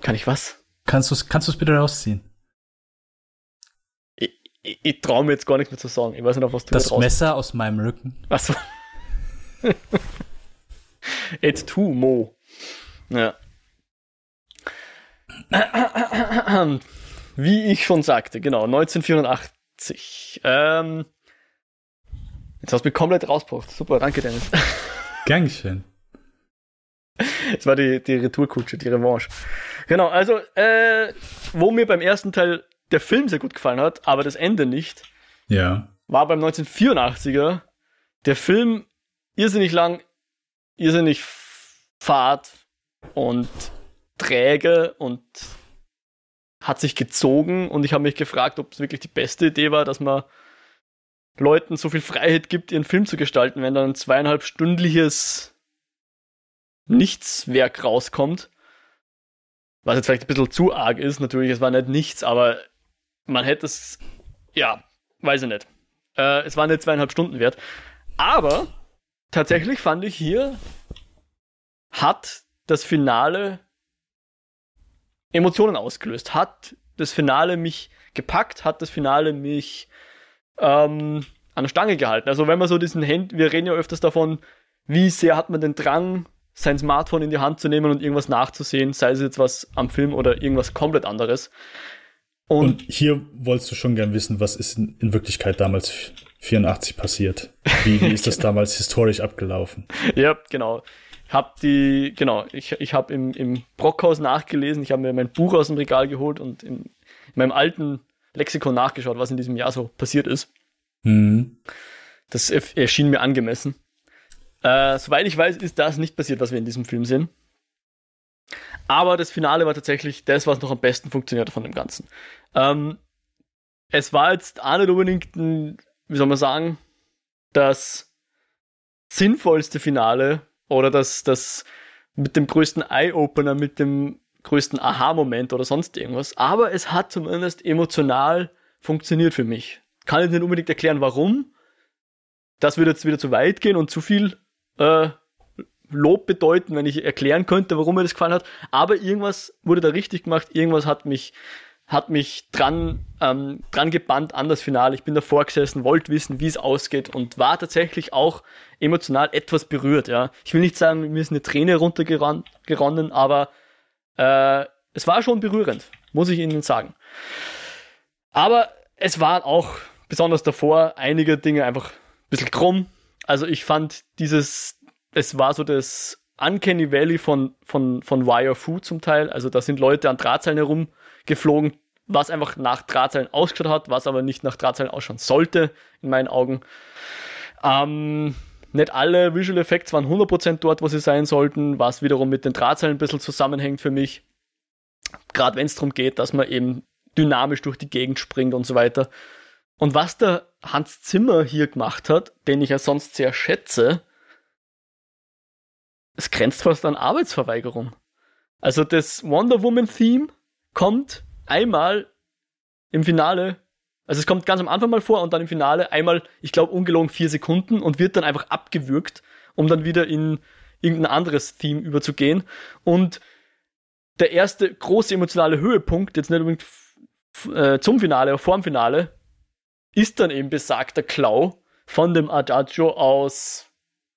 Kann ich was? Kannst du es kannst bitte rausziehen? Ich, ich, ich traue mir jetzt gar nichts mehr zu sagen. Ich weiß nicht, auf was du Das Messer aus meinem Rücken. Achso. It's too Mo. Ja. Wie ich schon sagte, genau, 1984. Ähm, jetzt hast du mich komplett rausgebracht. Super, danke, Dennis. Gern geschehen. Es war die, die Retourkutsche, die Revanche. Genau, also, äh, wo mir beim ersten Teil der Film sehr gut gefallen hat, aber das Ende nicht, ja. war beim 1984er der Film irrsinnig lang, irrsinnig fad und träge und hat sich gezogen und ich habe mich gefragt, ob es wirklich die beste Idee war, dass man Leuten so viel Freiheit gibt, ihren Film zu gestalten, wenn dann ein zweieinhalb stündliches Nichtswerk rauskommt. Was jetzt vielleicht ein bisschen zu arg ist, natürlich, es war nicht nichts, aber man hätte es, ja, weiß ich nicht. Äh, es war nicht zweieinhalb Stunden wert. Aber tatsächlich fand ich hier, hat das Finale Emotionen ausgelöst. Hat das Finale mich gepackt, hat das Finale mich ähm, an der Stange gehalten. Also wenn man so diesen Hand, wir reden ja öfters davon, wie sehr hat man den Drang, sein Smartphone in die Hand zu nehmen und irgendwas nachzusehen, sei es jetzt was am Film oder irgendwas komplett anderes. Und, und hier wolltest du schon gern wissen, was ist in, in Wirklichkeit damals 84 passiert? Wie, wie ist das damals historisch abgelaufen? Ja, genau habe die, genau, ich, ich habe im, im Brockhaus nachgelesen, ich habe mir mein Buch aus dem Regal geholt und in, in, meinem alten Lexikon nachgeschaut, was in diesem Jahr so passiert ist. Mhm. Das erschien mir angemessen. Äh, soweit ich weiß, ist das nicht passiert, was wir in diesem Film sehen. Aber das Finale war tatsächlich das, was noch am besten funktioniert von dem Ganzen. Ähm, es war jetzt auch nicht unbedingt ein, wie soll man sagen, das sinnvollste Finale oder das, das mit dem größten Eye-Opener, mit dem größten Aha-Moment oder sonst irgendwas. Aber es hat zumindest emotional funktioniert für mich. Kann ich nicht unbedingt erklären, warum. Das würde jetzt wieder zu weit gehen und zu viel äh, Lob bedeuten, wenn ich erklären könnte, warum mir das gefallen hat. Aber irgendwas wurde da richtig gemacht, irgendwas hat mich hat mich dran, ähm, dran gebannt an das Finale. Ich bin davor gesessen, wollte wissen, wie es ausgeht und war tatsächlich auch emotional etwas berührt. Ja. Ich will nicht sagen, mir ist eine Träne runtergeronnen, aber äh, es war schon berührend, muss ich Ihnen sagen. Aber es waren auch besonders davor einige Dinge einfach ein bisschen krumm. Also ich fand dieses, es war so das Uncanny Valley von, von, von Wire Fu zum Teil. Also da sind Leute an Drahtseilen herum geflogen, was einfach nach Drahtseilen ausgeschaut hat, was aber nicht nach Drahtseilen ausschauen sollte, in meinen Augen. Ähm, nicht alle Visual Effects waren 100% dort, wo sie sein sollten, was wiederum mit den Drahtseilen ein bisschen zusammenhängt für mich. Gerade wenn es darum geht, dass man eben dynamisch durch die Gegend springt und so weiter. Und was der Hans Zimmer hier gemacht hat, den ich ja sonst sehr schätze, es grenzt fast an Arbeitsverweigerung. Also das Wonder Woman Theme kommt einmal im Finale, also es kommt ganz am Anfang mal vor und dann im Finale einmal, ich glaube ungelogen vier Sekunden und wird dann einfach abgewürgt, um dann wieder in irgendein anderes Theme überzugehen. Und der erste große emotionale Höhepunkt, jetzt nicht unbedingt äh, zum Finale, aber vorm Finale, ist dann eben besagter Klau von dem Adagio aus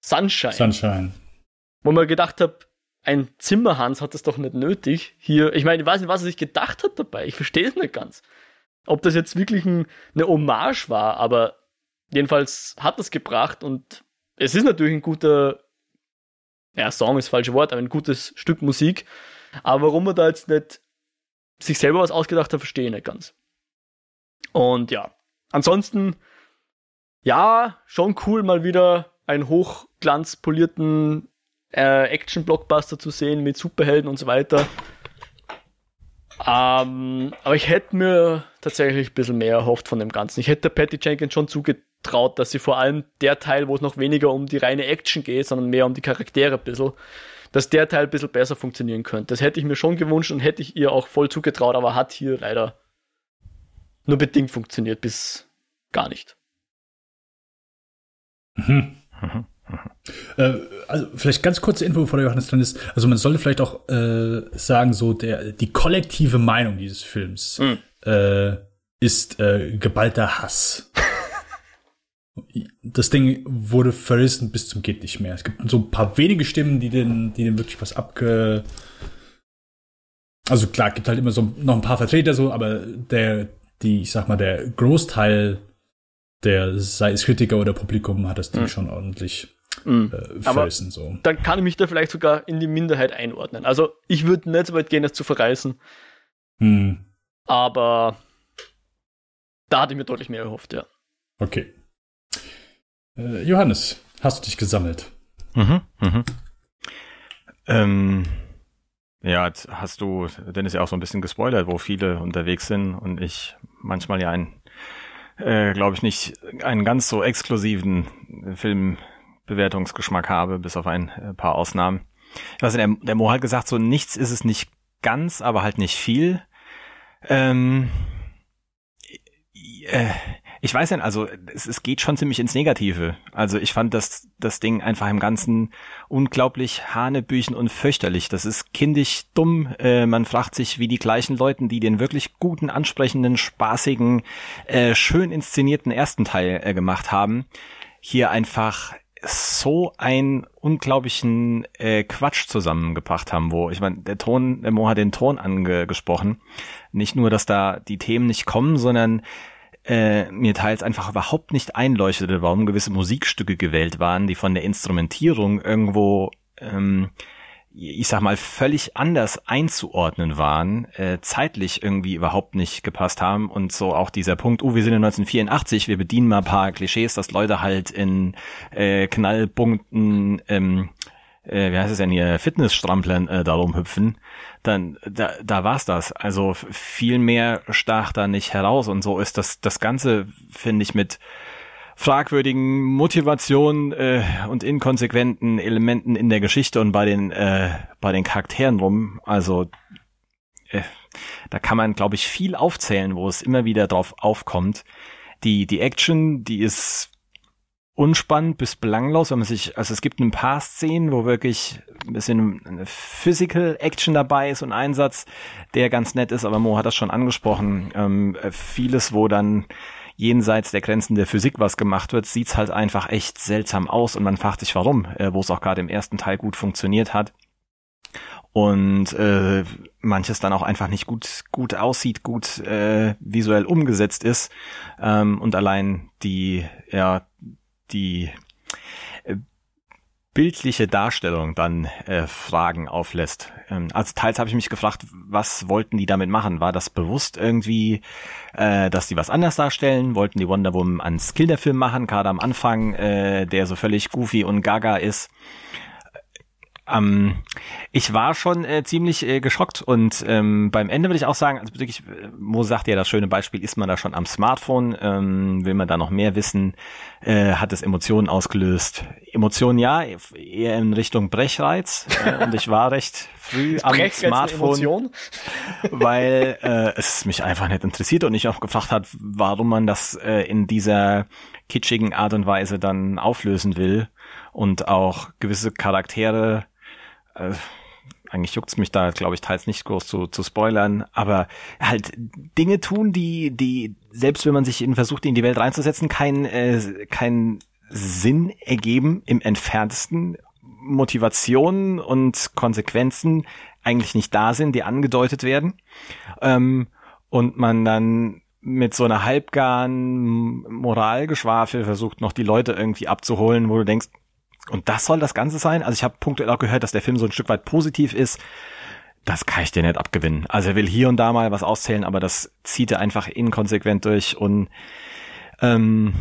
Sunshine. Sunshine. Wo man gedacht hat, ein Zimmerhans hat das doch nicht nötig. Hier, ich meine, ich weiß nicht, was er sich gedacht hat dabei. Ich verstehe es nicht ganz. Ob das jetzt wirklich ein, eine Hommage war, aber jedenfalls hat das gebracht und es ist natürlich ein guter, ja, Song ist das falsche Wort, aber ein gutes Stück Musik. Aber warum er da jetzt nicht sich selber was ausgedacht hat, verstehe ich nicht ganz. Und ja, ansonsten, ja, schon cool, mal wieder einen hochglanzpolierten äh, Action-Blockbuster zu sehen mit Superhelden und so weiter. Ähm, aber ich hätte mir tatsächlich ein bisschen mehr erhofft von dem Ganzen. Ich hätte Patty Jenkins schon zugetraut, dass sie vor allem der Teil, wo es noch weniger um die reine Action geht, sondern mehr um die Charaktere ein bisschen, dass der Teil ein bisschen besser funktionieren könnte. Das hätte ich mir schon gewünscht und hätte ich ihr auch voll zugetraut, aber hat hier leider nur bedingt funktioniert, bis gar nicht. Mhm. Mhm. Äh, also vielleicht ganz kurze Info, bevor der Johannes dran ist. Also man sollte vielleicht auch äh, sagen, so der die kollektive Meinung dieses Films mhm. äh, ist äh, geballter Hass. das Ding wurde verrissen bis zum geht nicht mehr. Es gibt so ein paar wenige Stimmen, die den, die den wirklich was abge also klar, gibt halt immer so noch ein paar Vertreter so, aber der, die, ich sag mal, der Großteil der, sei es Kritiker oder Publikum, hat das Ding mhm. schon ordentlich Mhm. Äh, Felsen, so. Dann kann ich mich da vielleicht sogar in die Minderheit einordnen. Also ich würde nicht so weit gehen, das zu verreißen. Mhm. Aber da hatte ich mir deutlich mehr erhofft, ja. Okay. Äh, Johannes, hast du dich gesammelt? Mhm, mhm. Ähm, ja, jetzt hast du Dennis ja auch so ein bisschen gespoilert, wo viele unterwegs sind und ich manchmal ja einen, äh, glaube ich, nicht einen ganz so exklusiven Film Bewertungsgeschmack habe, bis auf ein äh, paar Ausnahmen. Ich weiß nicht, der, Mo hat gesagt, so nichts ist es nicht ganz, aber halt nicht viel. Ähm, äh, ich weiß nicht, also es, es geht schon ziemlich ins Negative. Also ich fand das, das Ding einfach im Ganzen unglaublich hanebüchen und fürchterlich. Das ist kindisch dumm. Äh, man fragt sich, wie die gleichen Leuten, die den wirklich guten, ansprechenden, spaßigen, äh, schön inszenierten ersten Teil äh, gemacht haben, hier einfach so einen unglaublichen äh, Quatsch zusammengebracht haben, wo ich meine, der Ton, der Mo hat den Ton angesprochen. Nicht nur, dass da die Themen nicht kommen, sondern äh, mir teils einfach überhaupt nicht einleuchtete, warum gewisse Musikstücke gewählt waren, die von der Instrumentierung irgendwo ähm, ich sag mal, völlig anders einzuordnen waren, äh, zeitlich irgendwie überhaupt nicht gepasst haben. Und so auch dieser Punkt, oh, wir sind in 1984, wir bedienen mal paar Klischees, dass Leute halt in äh, Knallpunkten, ähm, äh, wie heißt es denn hier, Fitnessstramplern äh, darum hüpfen, dann da, da war's das. Also viel mehr stach da nicht heraus. Und so ist das das Ganze, finde ich, mit fragwürdigen Motivationen äh, und inkonsequenten Elementen in der Geschichte und bei den äh, bei den Charakteren rum. Also äh, da kann man, glaube ich, viel aufzählen, wo es immer wieder drauf aufkommt. Die die Action, die ist unspannend bis belanglos, wenn man sich, also es gibt ein paar Szenen, wo wirklich ein bisschen eine Physical Action dabei ist und Einsatz, der ganz nett ist, aber Mo hat das schon angesprochen. Ähm, vieles, wo dann jenseits der Grenzen der Physik was gemacht wird, sieht's halt einfach echt seltsam aus und man fragt sich warum, äh, wo es auch gerade im ersten Teil gut funktioniert hat. Und äh, manches dann auch einfach nicht gut gut aussieht, gut äh, visuell umgesetzt ist. Ähm, und allein die ja die bildliche Darstellung dann äh, Fragen auflässt. Ähm, also teils habe ich mich gefragt, was wollten die damit machen? War das bewusst irgendwie, äh, dass die was anders darstellen? Wollten die Wonder Woman einen Skill-der-Film machen, gerade am Anfang, äh, der so völlig goofy und gaga ist? Ähm, ich war schon äh, ziemlich äh, geschockt und ähm, beim Ende würde ich auch sagen, also wirklich, äh, Mo sagt ja das schöne Beispiel, ist man da schon am Smartphone, ähm, will man da noch mehr wissen, äh, hat es Emotionen ausgelöst. Emotionen ja, eher in Richtung Brechreiz. Äh, und ich war recht früh am Smartphone, weil äh, es mich einfach nicht interessiert und ich auch gefragt hat, warum man das äh, in dieser kitschigen Art und Weise dann auflösen will und auch gewisse Charaktere äh, eigentlich juckt's mich da, glaube ich, teils nicht groß zu, zu spoilern, aber halt Dinge tun, die, die, selbst wenn man sich in versucht, in die Welt reinzusetzen, keinen äh, kein Sinn ergeben im entferntesten, Motivationen und Konsequenzen eigentlich nicht da sind, die angedeutet werden. Ähm, und man dann mit so einer halbgaren Moralgeschwafel versucht, noch die Leute irgendwie abzuholen, wo du denkst, und das soll das Ganze sein? Also ich habe punktuell auch gehört, dass der Film so ein Stück weit positiv ist. Das kann ich dir nicht abgewinnen. Also er will hier und da mal was auszählen, aber das zieht er einfach inkonsequent durch und ähm,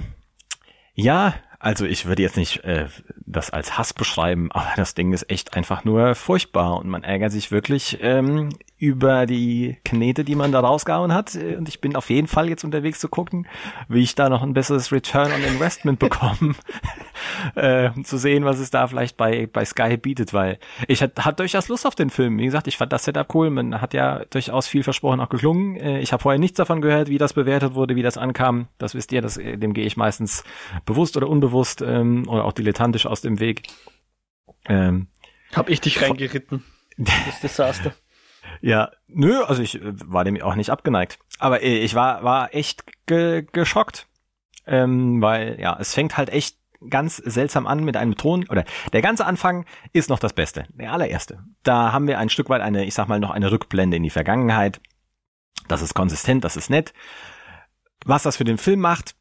ja, also ich würde jetzt nicht äh, das als Hass beschreiben, aber das Ding ist echt einfach nur furchtbar und man ärgert sich wirklich ähm, über die Knete, die man da rausgehauen hat. Und ich bin auf jeden Fall jetzt unterwegs zu gucken, wie ich da noch ein besseres Return on Investment bekomme, äh, zu sehen, was es da vielleicht bei, bei Sky bietet, weil ich hatte hat durchaus Lust auf den Film. Wie gesagt, ich fand das Setup cool. Man hat ja durchaus viel versprochen, auch geklungen. Äh, ich habe vorher nichts davon gehört, wie das bewertet wurde, wie das ankam. Das wisst ihr, das, äh, dem gehe ich meistens bewusst oder unbewusst ähm, oder auch dilettantisch aus dem Weg. Ähm, hab ich dich reingeritten. Das Desaster. Ja, nö, also ich äh, war dem auch nicht abgeneigt. Aber äh, ich war, war echt ge geschockt. Ähm, weil, ja, es fängt halt echt ganz seltsam an mit einem Ton, oder der ganze Anfang ist noch das Beste, der allererste. Da haben wir ein Stück weit eine, ich sag mal, noch eine Rückblende in die Vergangenheit. Das ist konsistent, das ist nett. Was das für den Film macht,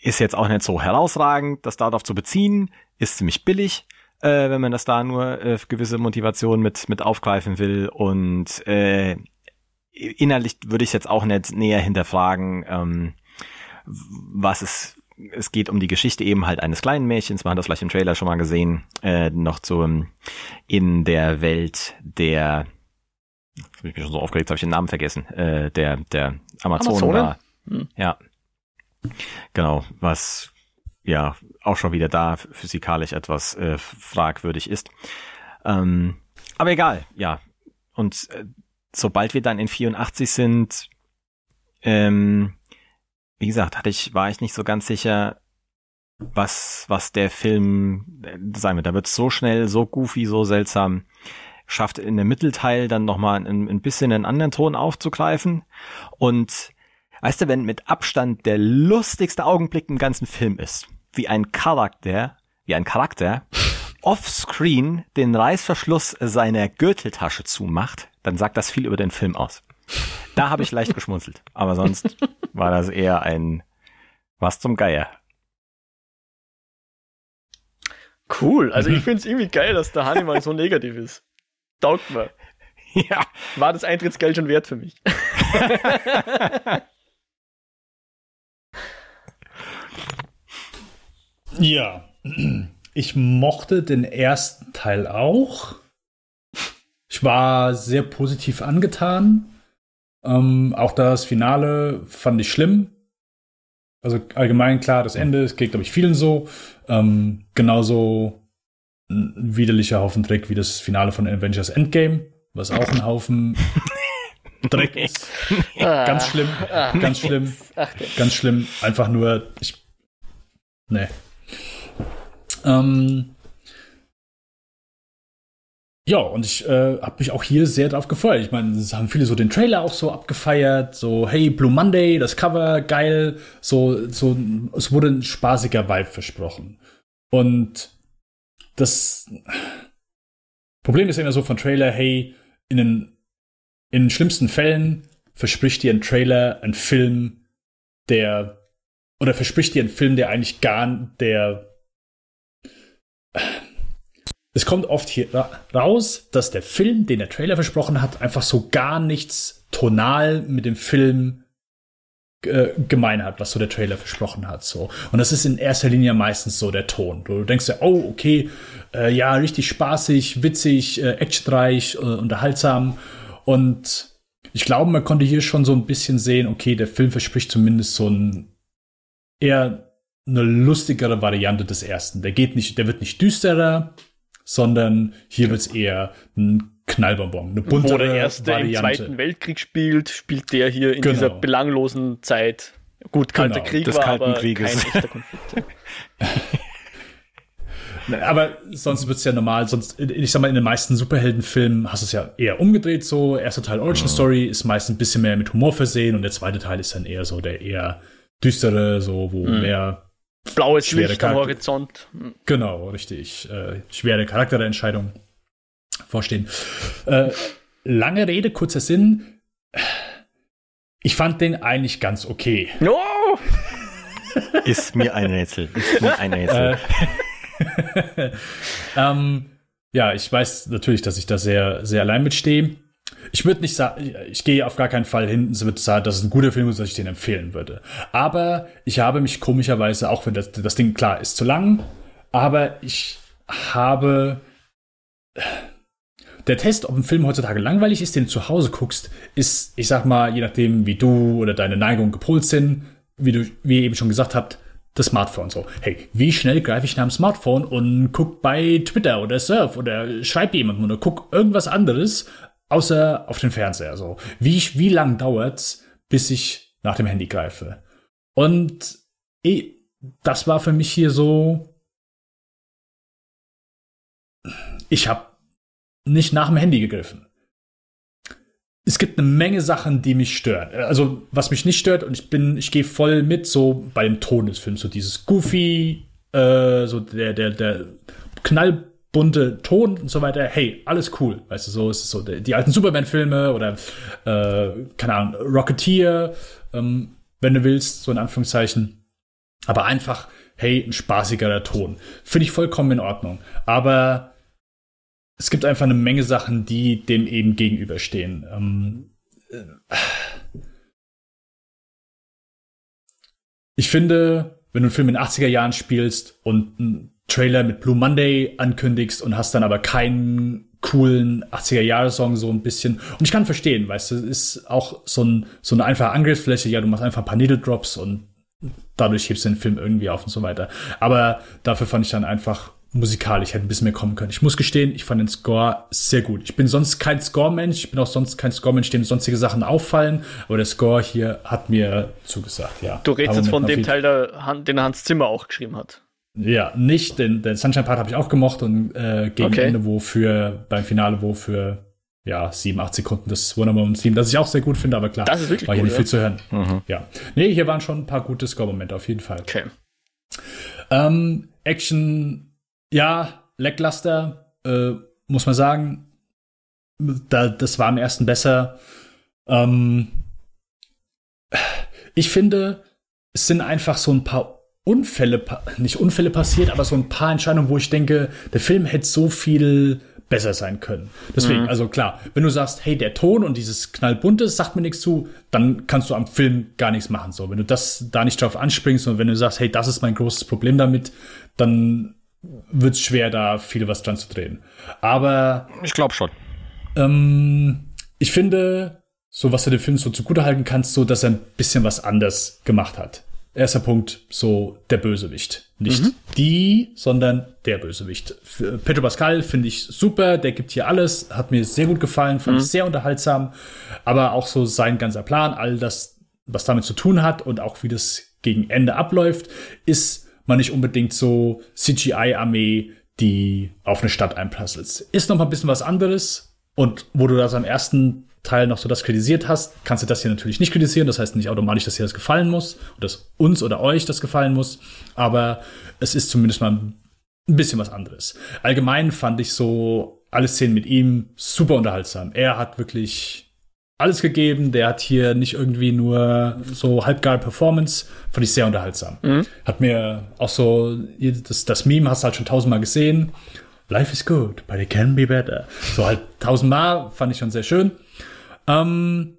ist jetzt auch nicht so herausragend, das darauf zu beziehen, ist ziemlich billig äh, wenn man das da nur äh, gewisse Motivation mit, mit aufgreifen will. Und äh, innerlich würde ich jetzt auch nicht näher hinterfragen, ähm, was es es geht um die Geschichte eben halt eines kleinen Mädchens, man hat das vielleicht im Trailer schon mal gesehen, äh, noch zu in der Welt der ich bin schon so aufgeregt, habe ich den Namen vergessen, äh, der der Amazonen, Amazonen? war. Hm. Ja. Genau, was ja auch schon wieder da physikalisch etwas äh, fragwürdig ist. Ähm, aber egal, ja. Und äh, sobald wir dann in 84 sind, ähm, wie gesagt, hatte ich, war ich nicht so ganz sicher, was, was der Film, äh, sagen wir, da wird so schnell, so goofy, so seltsam, schafft in dem Mittelteil dann nochmal ein, ein bisschen einen anderen Ton aufzugreifen. Und weißt du, wenn mit Abstand der lustigste Augenblick im ganzen Film ist, wie ein Charakter, wie ein Charakter offscreen den Reißverschluss seiner Gürteltasche zumacht, dann sagt das viel über den Film aus. Da habe ich leicht geschmunzelt, aber sonst war das eher ein was zum Geier. Cool, also ich finde es irgendwie geil, dass der Hannibal so negativ ist. Taugt mir. Ja. War das Eintrittsgeld schon wert für mich. Ja, ich mochte den ersten Teil auch. Ich war sehr positiv angetan. Ähm, auch das Finale fand ich schlimm. Also allgemein klar, das Ende, es geht, glaube ich, vielen so. Ähm, genauso ein widerlicher Haufen Dreck wie das Finale von Avengers Endgame, was auch ein Haufen Dreck ist. ganz schlimm, ganz schlimm, ganz schlimm. Einfach nur, ich, nee, ähm, ja, und ich äh, habe mich auch hier sehr drauf gefreut. Ich meine, es haben viele so den Trailer auch so abgefeiert, so hey Blue Monday, das Cover geil, so so es wurde ein spaßiger Vibe versprochen. Und das Problem ist immer so von Trailer, hey, in den in den schlimmsten Fällen verspricht dir ein Trailer ein Film, der oder verspricht dir ein Film, der eigentlich gar der es kommt oft hier raus, dass der Film, den der Trailer versprochen hat, einfach so gar nichts tonal mit dem Film äh, gemein hat, was so der Trailer versprochen hat. So. Und das ist in erster Linie meistens so der Ton. Du denkst ja, oh, okay, äh, ja, richtig spaßig, witzig, äh, actionreich, äh, unterhaltsam. Und ich glaube, man konnte hier schon so ein bisschen sehen, okay, der Film verspricht zumindest so ein eher eine lustigere Variante des ersten. Der geht nicht, der wird nicht düsterer, sondern hier wird es eher ein Knallbonbon, eine bunte Wo der erste Variante. im Zweiten Weltkrieg spielt, spielt der hier in genau. dieser belanglosen Zeit. Gut, kalter genau. Krieg des war Kalten aber Krieges. kein echter Konflikt. Aber sonst wird es ja normal, sonst, ich sag mal, in den meisten Superheldenfilmen hast du es ja eher umgedreht so. Erster Teil Origin Story ist meist ein bisschen mehr mit Humor versehen und der zweite Teil ist dann eher so der eher düstere, so, wo mhm. mehr blaues schwere Licht am Horizont. Genau, richtig. Äh, schwere Charakterentscheidungen vorstehen. Äh, lange Rede, kurzer Sinn. Ich fand den eigentlich ganz okay. No! Ist mir ein Rätsel. Ist mir ein Rätsel. Äh, ähm, ja, ich weiß natürlich, dass ich da sehr, sehr allein mitstehe. Ich würde nicht sagen, ich gehe auf gar keinen Fall hin und würde sagen, dass es ein guter Film ist, dass ich den empfehlen würde. Aber ich habe mich komischerweise, auch wenn das, das Ding klar ist zu lang, aber ich habe der Test, ob ein Film heutzutage langweilig ist, den du zu Hause guckst, ist, ich sag mal, je nachdem, wie du oder deine Neigung gepolt sind, wie du, wie ihr eben schon gesagt habt, das Smartphone so. Hey, wie schnell greife ich nach dem Smartphone und guck bei Twitter oder Surf oder schreibe jemandem oder guck irgendwas anderes, außer auf den Fernseher. So, wie, wie lang dauert's, bis ich nach dem Handy greife? Und eh, das war für mich hier so. Ich habe nicht nach dem Handy gegriffen. Es gibt eine Menge Sachen, die mich stören. Also, was mich nicht stört, und ich bin, ich gehe voll mit, so bei dem Ton des Films, so dieses Goofy, äh, so der, der, der knallbunte Ton und so weiter. Hey, alles cool. Weißt du, so ist es so. Die alten Superman-Filme oder, äh, keine Ahnung, Rocketeer, ähm, wenn du willst, so in Anführungszeichen. Aber einfach, hey, ein spaßigerer Ton. Finde ich vollkommen in Ordnung. Aber es gibt einfach eine Menge Sachen, die dem eben gegenüberstehen. Ähm, äh, ich finde, wenn du einen Film in den 80er Jahren spielst und einen Trailer mit Blue Monday ankündigst und hast dann aber keinen coolen 80er Jahre Song so ein bisschen und ich kann verstehen, weißt du, es ist auch so ein so eine einfache Angriffsfläche, ja, du machst einfach ein paar Needle Drops und dadurch hebst du den Film irgendwie auf und so weiter. Aber dafür fand ich dann einfach musikalisch hätte ein bisschen mehr kommen können. Ich muss gestehen, ich fand den Score sehr gut. Ich bin sonst kein Score-Mensch, ich bin auch sonst kein Score-Mensch, dem sonstige Sachen auffallen, aber der Score hier hat mir zugesagt, ja. Du redest jetzt von dem Teil, der, den Hans Zimmer auch geschrieben hat. Ja, nicht, den, den Sunshine-Part habe ich auch gemocht und äh, gegen okay. Ende, wo für, beim Finale, wo für ja, sieben, acht Sekunden das Wonder Woman Theme, das ich auch sehr gut finde, aber klar, das ist wirklich war hier cool, nicht viel zu hören. Mhm. Ja. Nee, hier waren schon ein paar gute Score-Momente auf jeden Fall. Okay. Ähm, Action ja, lackluster, äh, muss man sagen. Da, das war am ersten besser. Ähm, ich finde, es sind einfach so ein paar Unfälle, nicht Unfälle passiert, aber so ein paar Entscheidungen, wo ich denke, der Film hätte so viel besser sein können. Deswegen, mhm. also klar, wenn du sagst, hey, der Ton und dieses knallbunte sagt mir nichts zu, dann kannst du am Film gar nichts machen. So, wenn du das da nicht drauf anspringst und wenn du sagst, hey, das ist mein großes Problem damit, dann wird es schwer, da viel was dran zu drehen. Aber. Ich glaube schon. Ähm, ich finde, so was du dem Film so zugutehalten kannst, so dass er ein bisschen was anders gemacht hat. Erster Punkt, so der Bösewicht. Nicht mhm. die, sondern der Bösewicht. Pedro Pascal finde ich super, der gibt hier alles, hat mir sehr gut gefallen, fand mhm. ich sehr unterhaltsam. Aber auch so sein ganzer Plan, all das, was damit zu tun hat und auch wie das gegen Ende abläuft, ist man nicht unbedingt so CGI-Armee, die auf eine Stadt einprasselt. Ist noch mal ein bisschen was anderes. Und wo du das am ersten Teil noch so das kritisiert hast, kannst du das hier natürlich nicht kritisieren. Das heißt nicht automatisch, dass dir das gefallen muss, dass uns oder euch das gefallen muss. Aber es ist zumindest mal ein bisschen was anderes. Allgemein fand ich so alle Szenen mit ihm super unterhaltsam. Er hat wirklich alles gegeben. Der hat hier nicht irgendwie nur so halbgar Performance. Fand ich sehr unterhaltsam. Mhm. Hat mir auch so, das, das Meme hast du halt schon tausendmal gesehen. Life is good, but it can be better. So halt tausendmal, fand ich schon sehr schön. Ähm,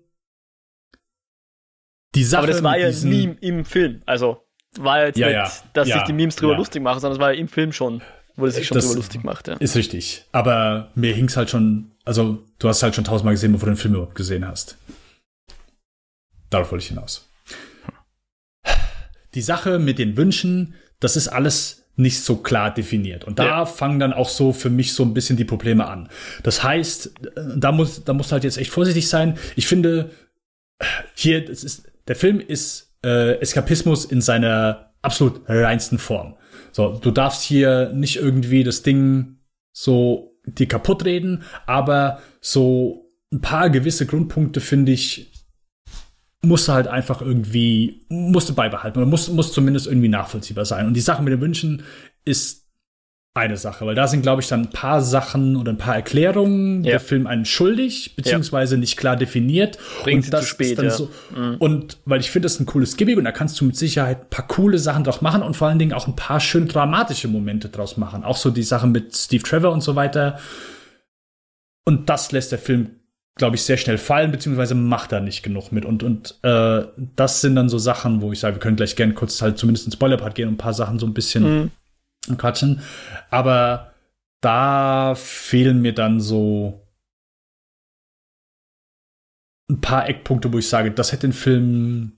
die Sache Aber das war ja ein Meme im Film. Also war jetzt ja, nicht, ja, dass ja, sich die Memes drüber lustig machen, sondern es war ja im Film schon, wo es sich schon das drüber lustig macht. Ja. Ist richtig. Aber mir hing's halt schon, also du hast halt schon tausendmal gesehen, bevor du den Film überhaupt gesehen hast. Darauf wollte ich hinaus. Die Sache mit den Wünschen, das ist alles nicht so klar definiert. Und da ja. fangen dann auch so für mich so ein bisschen die Probleme an. Das heißt, da muss, da muss halt jetzt echt vorsichtig sein. Ich finde, hier, das ist, der Film ist äh, Eskapismus in seiner absolut reinsten Form. So, du darfst hier nicht irgendwie das Ding so dir kaputt reden, aber so ein paar gewisse Grundpunkte finde ich musst du halt einfach irgendwie, musst du beibehalten oder muss, muss zumindest irgendwie nachvollziehbar sein. Und die Sache mit den Wünschen ist eine Sache, weil da sind, glaube ich, dann ein paar Sachen oder ein paar Erklärungen ja. der Film einen schuldig, beziehungsweise ja. nicht klar definiert. Bringt und das zu spät, ja. so, mhm. Und weil ich finde, das ist ein cooles Gimmick und da kannst du mit Sicherheit ein paar coole Sachen draus machen und vor allen Dingen auch ein paar schön dramatische Momente draus machen. Auch so die Sachen mit Steve Trevor und so weiter. Und das lässt der Film, glaube ich, sehr schnell fallen, beziehungsweise macht da nicht genug mit. Und, und äh, das sind dann so Sachen, wo ich sage, wir können gleich gerne kurz halt zumindest ins Spoiler-Part gehen und ein paar Sachen so ein bisschen mhm quatschen. Aber da fehlen mir dann so ein paar Eckpunkte, wo ich sage, das hätte den Film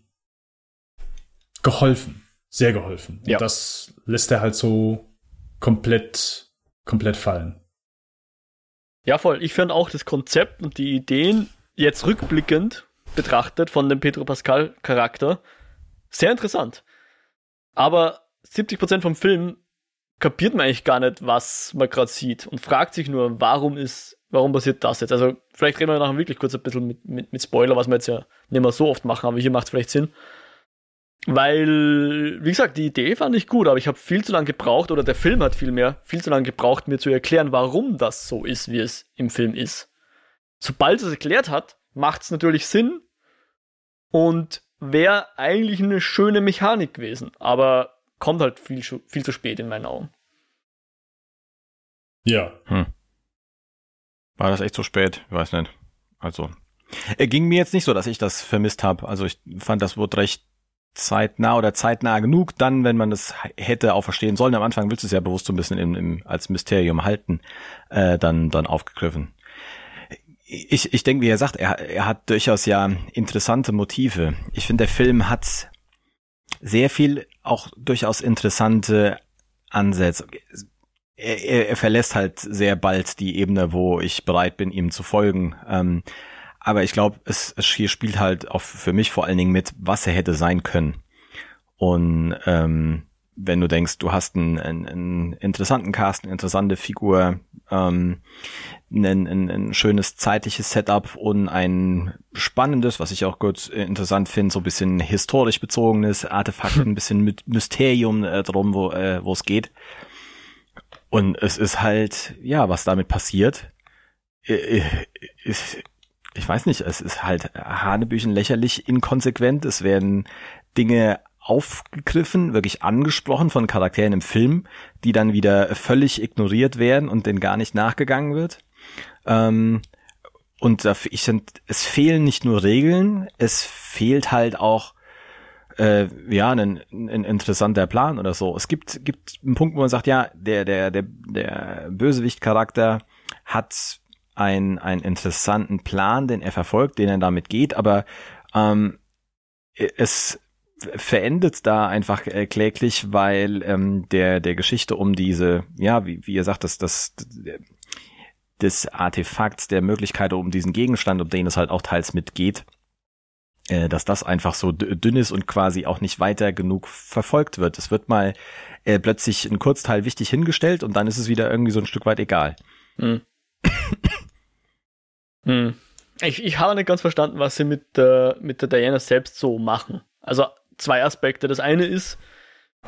geholfen. Sehr geholfen. Ja. Und das lässt er halt so komplett, komplett fallen. Ja, voll. Ich finde auch das Konzept und die Ideen jetzt rückblickend betrachtet von dem Pedro Pascal Charakter sehr interessant. Aber 70% vom Film kapiert man eigentlich gar nicht, was man gerade sieht und fragt sich nur, warum ist, warum passiert das jetzt? Also vielleicht reden wir nachher wirklich kurz ein bisschen mit, mit, mit Spoiler, was wir jetzt ja nicht mehr so oft machen, aber hier macht es vielleicht Sinn. Weil, wie gesagt, die Idee fand ich gut, aber ich habe viel zu lange gebraucht, oder der Film hat vielmehr viel zu lange gebraucht, mir zu erklären, warum das so ist, wie es im Film ist. Sobald es erklärt hat, macht es natürlich Sinn und wäre eigentlich eine schöne Mechanik gewesen. Aber kommt halt viel, viel zu spät in meinen Augen. Ja. Hm. War das echt so spät? Ich weiß nicht. Also, er ging mir jetzt nicht so, dass ich das vermisst habe. Also ich fand, das wurde recht zeitnah oder zeitnah genug, dann, wenn man das hätte auch verstehen sollen. Am Anfang willst du es ja bewusst so ein bisschen im, im, als Mysterium halten, äh, dann, dann aufgegriffen. Ich, ich denke, wie er sagt, er, er hat durchaus ja interessante Motive. Ich finde, der Film hat sehr viel auch durchaus interessante Ansätze. Er, er, er verlässt halt sehr bald die Ebene, wo ich bereit bin, ihm zu folgen. Ähm, aber ich glaube, es, es hier spielt halt auch für mich vor allen Dingen mit, was er hätte sein können. Und ähm, wenn du denkst, du hast einen, einen, einen interessanten Cast, eine interessante Figur, ähm, ein, ein, ein schönes zeitliches Setup und ein spannendes, was ich auch gut interessant finde, so ein bisschen historisch bezogenes Artefakt, ein bisschen mit Mysterium äh, drum, wo äh, wo es geht. Und es ist halt, ja, was damit passiert, äh, äh ist, ich weiß nicht, es ist halt Hanebüchen lächerlich inkonsequent. Es werden Dinge aufgegriffen, wirklich angesprochen von Charakteren im Film, die dann wieder völlig ignoriert werden und denen gar nicht nachgegangen wird. Ähm, und ich finde, es fehlen nicht nur Regeln, es fehlt halt auch äh, ja ein, ein interessanter Plan oder so. Es gibt gibt einen Punkt, wo man sagt, ja, der der der der Bösewicht-Charakter hat ein, einen interessanten Plan, den er verfolgt, den er damit geht, aber ähm, es verendet da einfach äh, kläglich, weil ähm, der der Geschichte um diese, ja, wie, wie ihr sagt, das, das des Artefakts, der Möglichkeit um diesen Gegenstand, um den es halt auch teils mitgeht, äh, dass das einfach so dünn ist und quasi auch nicht weiter genug verfolgt wird. Es wird mal äh, plötzlich ein Kurzteil wichtig hingestellt und dann ist es wieder irgendwie so ein Stück weit egal. Hm. hm. Ich, ich habe nicht ganz verstanden, was sie mit der, mit der Diana selbst so machen. Also zwei Aspekte. Das eine ist,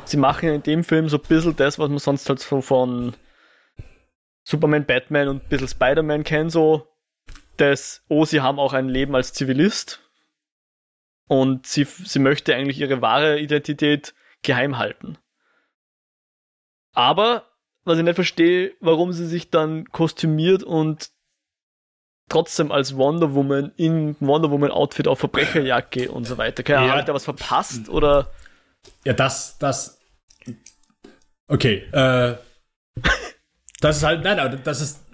sie machen in dem Film so ein bisschen das, was man sonst halt so von Superman, Batman und ein bisschen Spider-Man kennen, so dass, oh, sie haben auch ein Leben als Zivilist und sie, sie möchte eigentlich ihre wahre Identität geheim halten. Aber was ich nicht verstehe, warum sie sich dann kostümiert und trotzdem als Wonder Woman in Wonder Woman Outfit auf Verbrecherjacke und so weiter. Keine Ahnung, ja. hat da was verpasst oder? Ja, das, das. Okay, äh, das ist halt, nein, das ist,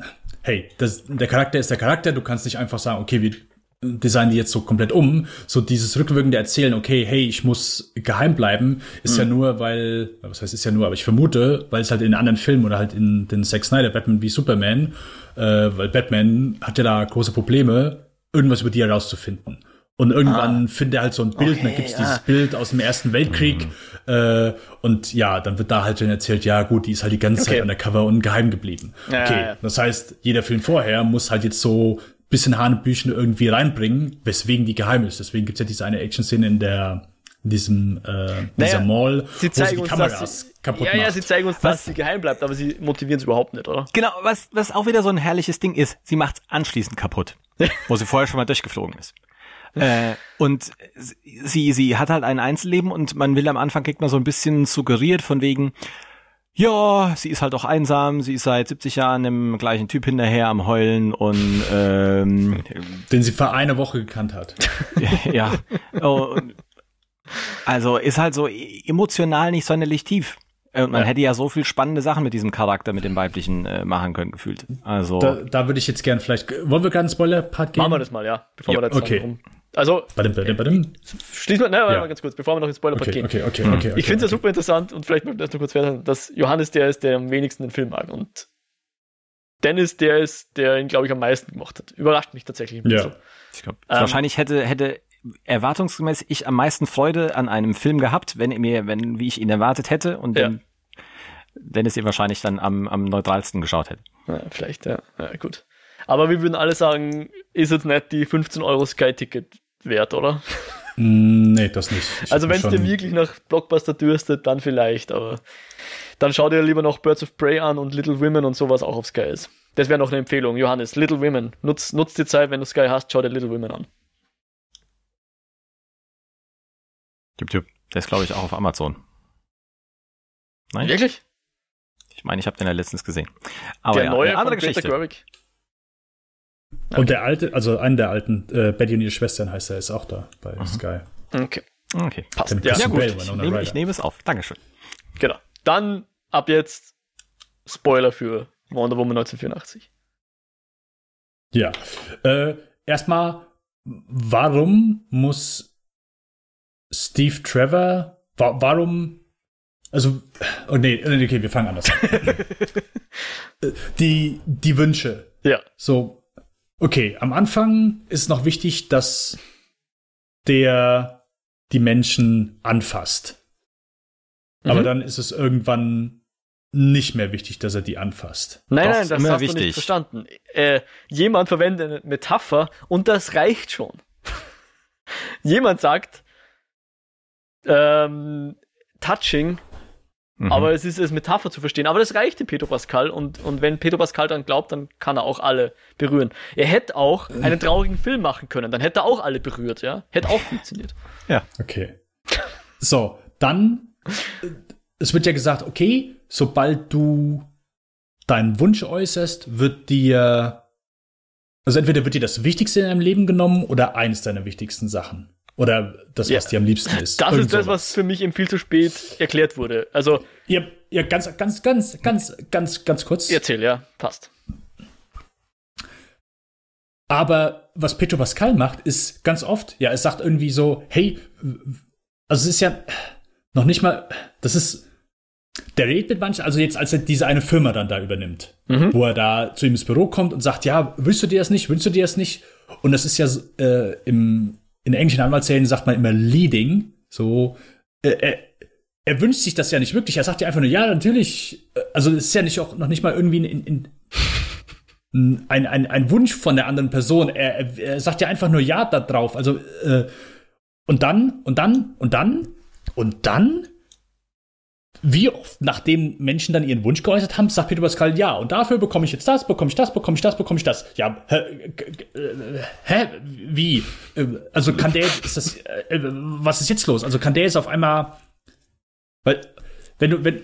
hey, das, der Charakter ist der Charakter, du kannst nicht einfach sagen, okay, wir designen die jetzt so komplett um. So dieses rückwirkende Erzählen, okay, hey, ich muss geheim bleiben, ist mhm. ja nur, weil, was heißt ist ja nur, aber ich vermute, weil es halt in anderen Filmen oder halt in den Zack Snyder Batman wie Superman, äh, weil Batman hat ja da große Probleme, irgendwas über die herauszufinden. Und irgendwann ah. findet er halt so ein Bild, okay, und dann gibt's ja. dieses Bild aus dem Ersten Weltkrieg. Mhm. Äh, und ja, dann wird da halt dann erzählt, ja gut, die ist halt die ganze okay. Zeit undercover und geheim geblieben. Ja, okay, ja. das heißt, jeder Film vorher muss halt jetzt so bisschen Hanebüchen irgendwie reinbringen, weswegen die geheim ist. Deswegen gibt's ja diese eine Action-Szene in der in diesem äh, dieser Mall, sie zeigen wo sie die Kameras uns, sie, kaputt ja, macht. Ja, sie zeigen uns, was? dass sie geheim bleibt, aber sie motivieren es überhaupt nicht, oder? Genau, was, was auch wieder so ein herrliches Ding ist, sie macht's anschließend kaputt, wo sie vorher schon mal durchgeflogen ist. äh, und sie, sie hat halt ein Einzelleben und man will am Anfang kriegt man so ein bisschen suggeriert von wegen, ja, sie ist halt auch einsam, sie ist seit 70 Jahren dem gleichen Typ hinterher am Heulen und ähm, den sie vor einer Woche gekannt hat. ja. Oh, also ist halt so emotional nicht sonderlich tief. Und man ja. hätte ja so viel spannende Sachen mit diesem Charakter, mit dem weiblichen äh, machen können, gefühlt. Also. Da, da würde ich jetzt gern vielleicht. Wollen wir gerade einen Spoiler-Part gehen? Machen wir das mal, ja. Bevor ja, wir da okay. rum. Also, badum, badum, badum. schließen wir, ne, ja. ganz kurz, bevor wir noch ins Spoiler-Part okay, gehen. Okay, okay, okay, okay ich finde es okay. ja super interessant und vielleicht möchte ich das noch kurz werden, dass Johannes der ist, der am wenigsten den Film mag und Dennis der ist, der ihn, glaube ich, am meisten gemacht hat. Überrascht mich tatsächlich ein bisschen. Ja. Ich glaub, ähm, wahrscheinlich hätte, hätte erwartungsgemäß ich am meisten Freude an einem Film gehabt, wenn mir, wenn, wie ich ihn erwartet hätte und ja. Dennis ihn wahrscheinlich dann am, am neutralsten geschaut hätte. Ja, vielleicht, ja. ja. Gut. Aber wir würden alle sagen, ist jetzt nicht die 15 Euro Sky-Ticket wert, oder? Mm, nee, das nicht. Ich also wenn es dir wirklich nach Blockbuster dürstet, dann vielleicht, aber dann schau dir lieber noch Birds of Prey an und Little Women und sowas auch auf Sky ist. Das wäre noch eine Empfehlung. Johannes, Little Women. Nutz, nutz die Zeit, wenn du Sky hast, schau dir Little Women an. Jupp. Der ist, glaube ich, auch auf Amazon. Nein? Wirklich? Ich meine, ich habe den ja letztens gesehen. Aber der ja, neue andere Geschichte. Gerwig. Okay. Und der alte, also einen der alten, äh, Betty und ihre Schwestern heißt er, ist auch da bei mhm. Sky. Okay. Okay. Passt. Ja, ja gut. Ich nehme, ich nehme es auf. Dankeschön. Genau. Dann ab jetzt Spoiler für Wonder Woman 1984. Ja. Äh, erstmal, warum muss Steve Trevor, wa warum, also, oh nee, okay, wir fangen anders an. die, die Wünsche. Ja. So, Okay, am Anfang ist noch wichtig, dass der die Menschen anfasst. Mhm. Aber dann ist es irgendwann nicht mehr wichtig, dass er die anfasst. Nein, Doch, nein, das hast wichtig. du nicht verstanden. Äh, jemand verwendet eine Metapher und das reicht schon. jemand sagt, ähm, touching Mhm. Aber es ist als Metapher zu verstehen. Aber das reicht dem Pedro Pascal und, und wenn Pedro Pascal dann glaubt, dann kann er auch alle berühren. Er hätte auch einen traurigen Film machen können, dann hätte er auch alle berührt, ja. Hätte auch funktioniert. Ja. Okay. So, dann, es wird ja gesagt, okay, sobald du deinen Wunsch äußerst, wird dir, also entweder wird dir das Wichtigste in deinem Leben genommen oder eines deiner wichtigsten Sachen. Oder das, was ja. dir am liebsten ist. Das Irgend ist das, was für mich eben viel zu spät erklärt wurde. Also. Ja, ja ganz, ganz, ganz, ganz, ganz, ganz kurz. Erzähl, ja, passt. Aber was Petro Pascal macht, ist ganz oft, ja, es sagt irgendwie so, hey, also es ist ja noch nicht mal, das ist, der redet mit manchen, also jetzt, als er diese eine Firma dann da übernimmt, mhm. wo er da zu ihm ins Büro kommt und sagt, ja, willst du dir das nicht, willst du dir das nicht? Und das ist ja äh, im, in englischen Anwaltszählen sagt man immer leading, so, äh, er, er wünscht sich das ja nicht wirklich. Er sagt ja einfach nur, ja, natürlich, äh, also es ist ja nicht auch noch nicht mal irgendwie in, in, ein, ein, ein Wunsch von der anderen Person. Er, er, er sagt ja einfach nur ja da drauf. Also, äh, und dann, und dann, und dann, und dann wie oft, nachdem Menschen dann ihren Wunsch geäußert haben, sagt Peter Pascal, ja, und dafür bekomme ich jetzt das, bekomme ich das, bekomme ich das, bekomme ich das. Ja, hä, hä wie? Äh, also kann der jetzt, ist das, äh, was ist jetzt los? Also kann der jetzt auf einmal, weil, wenn du, wenn,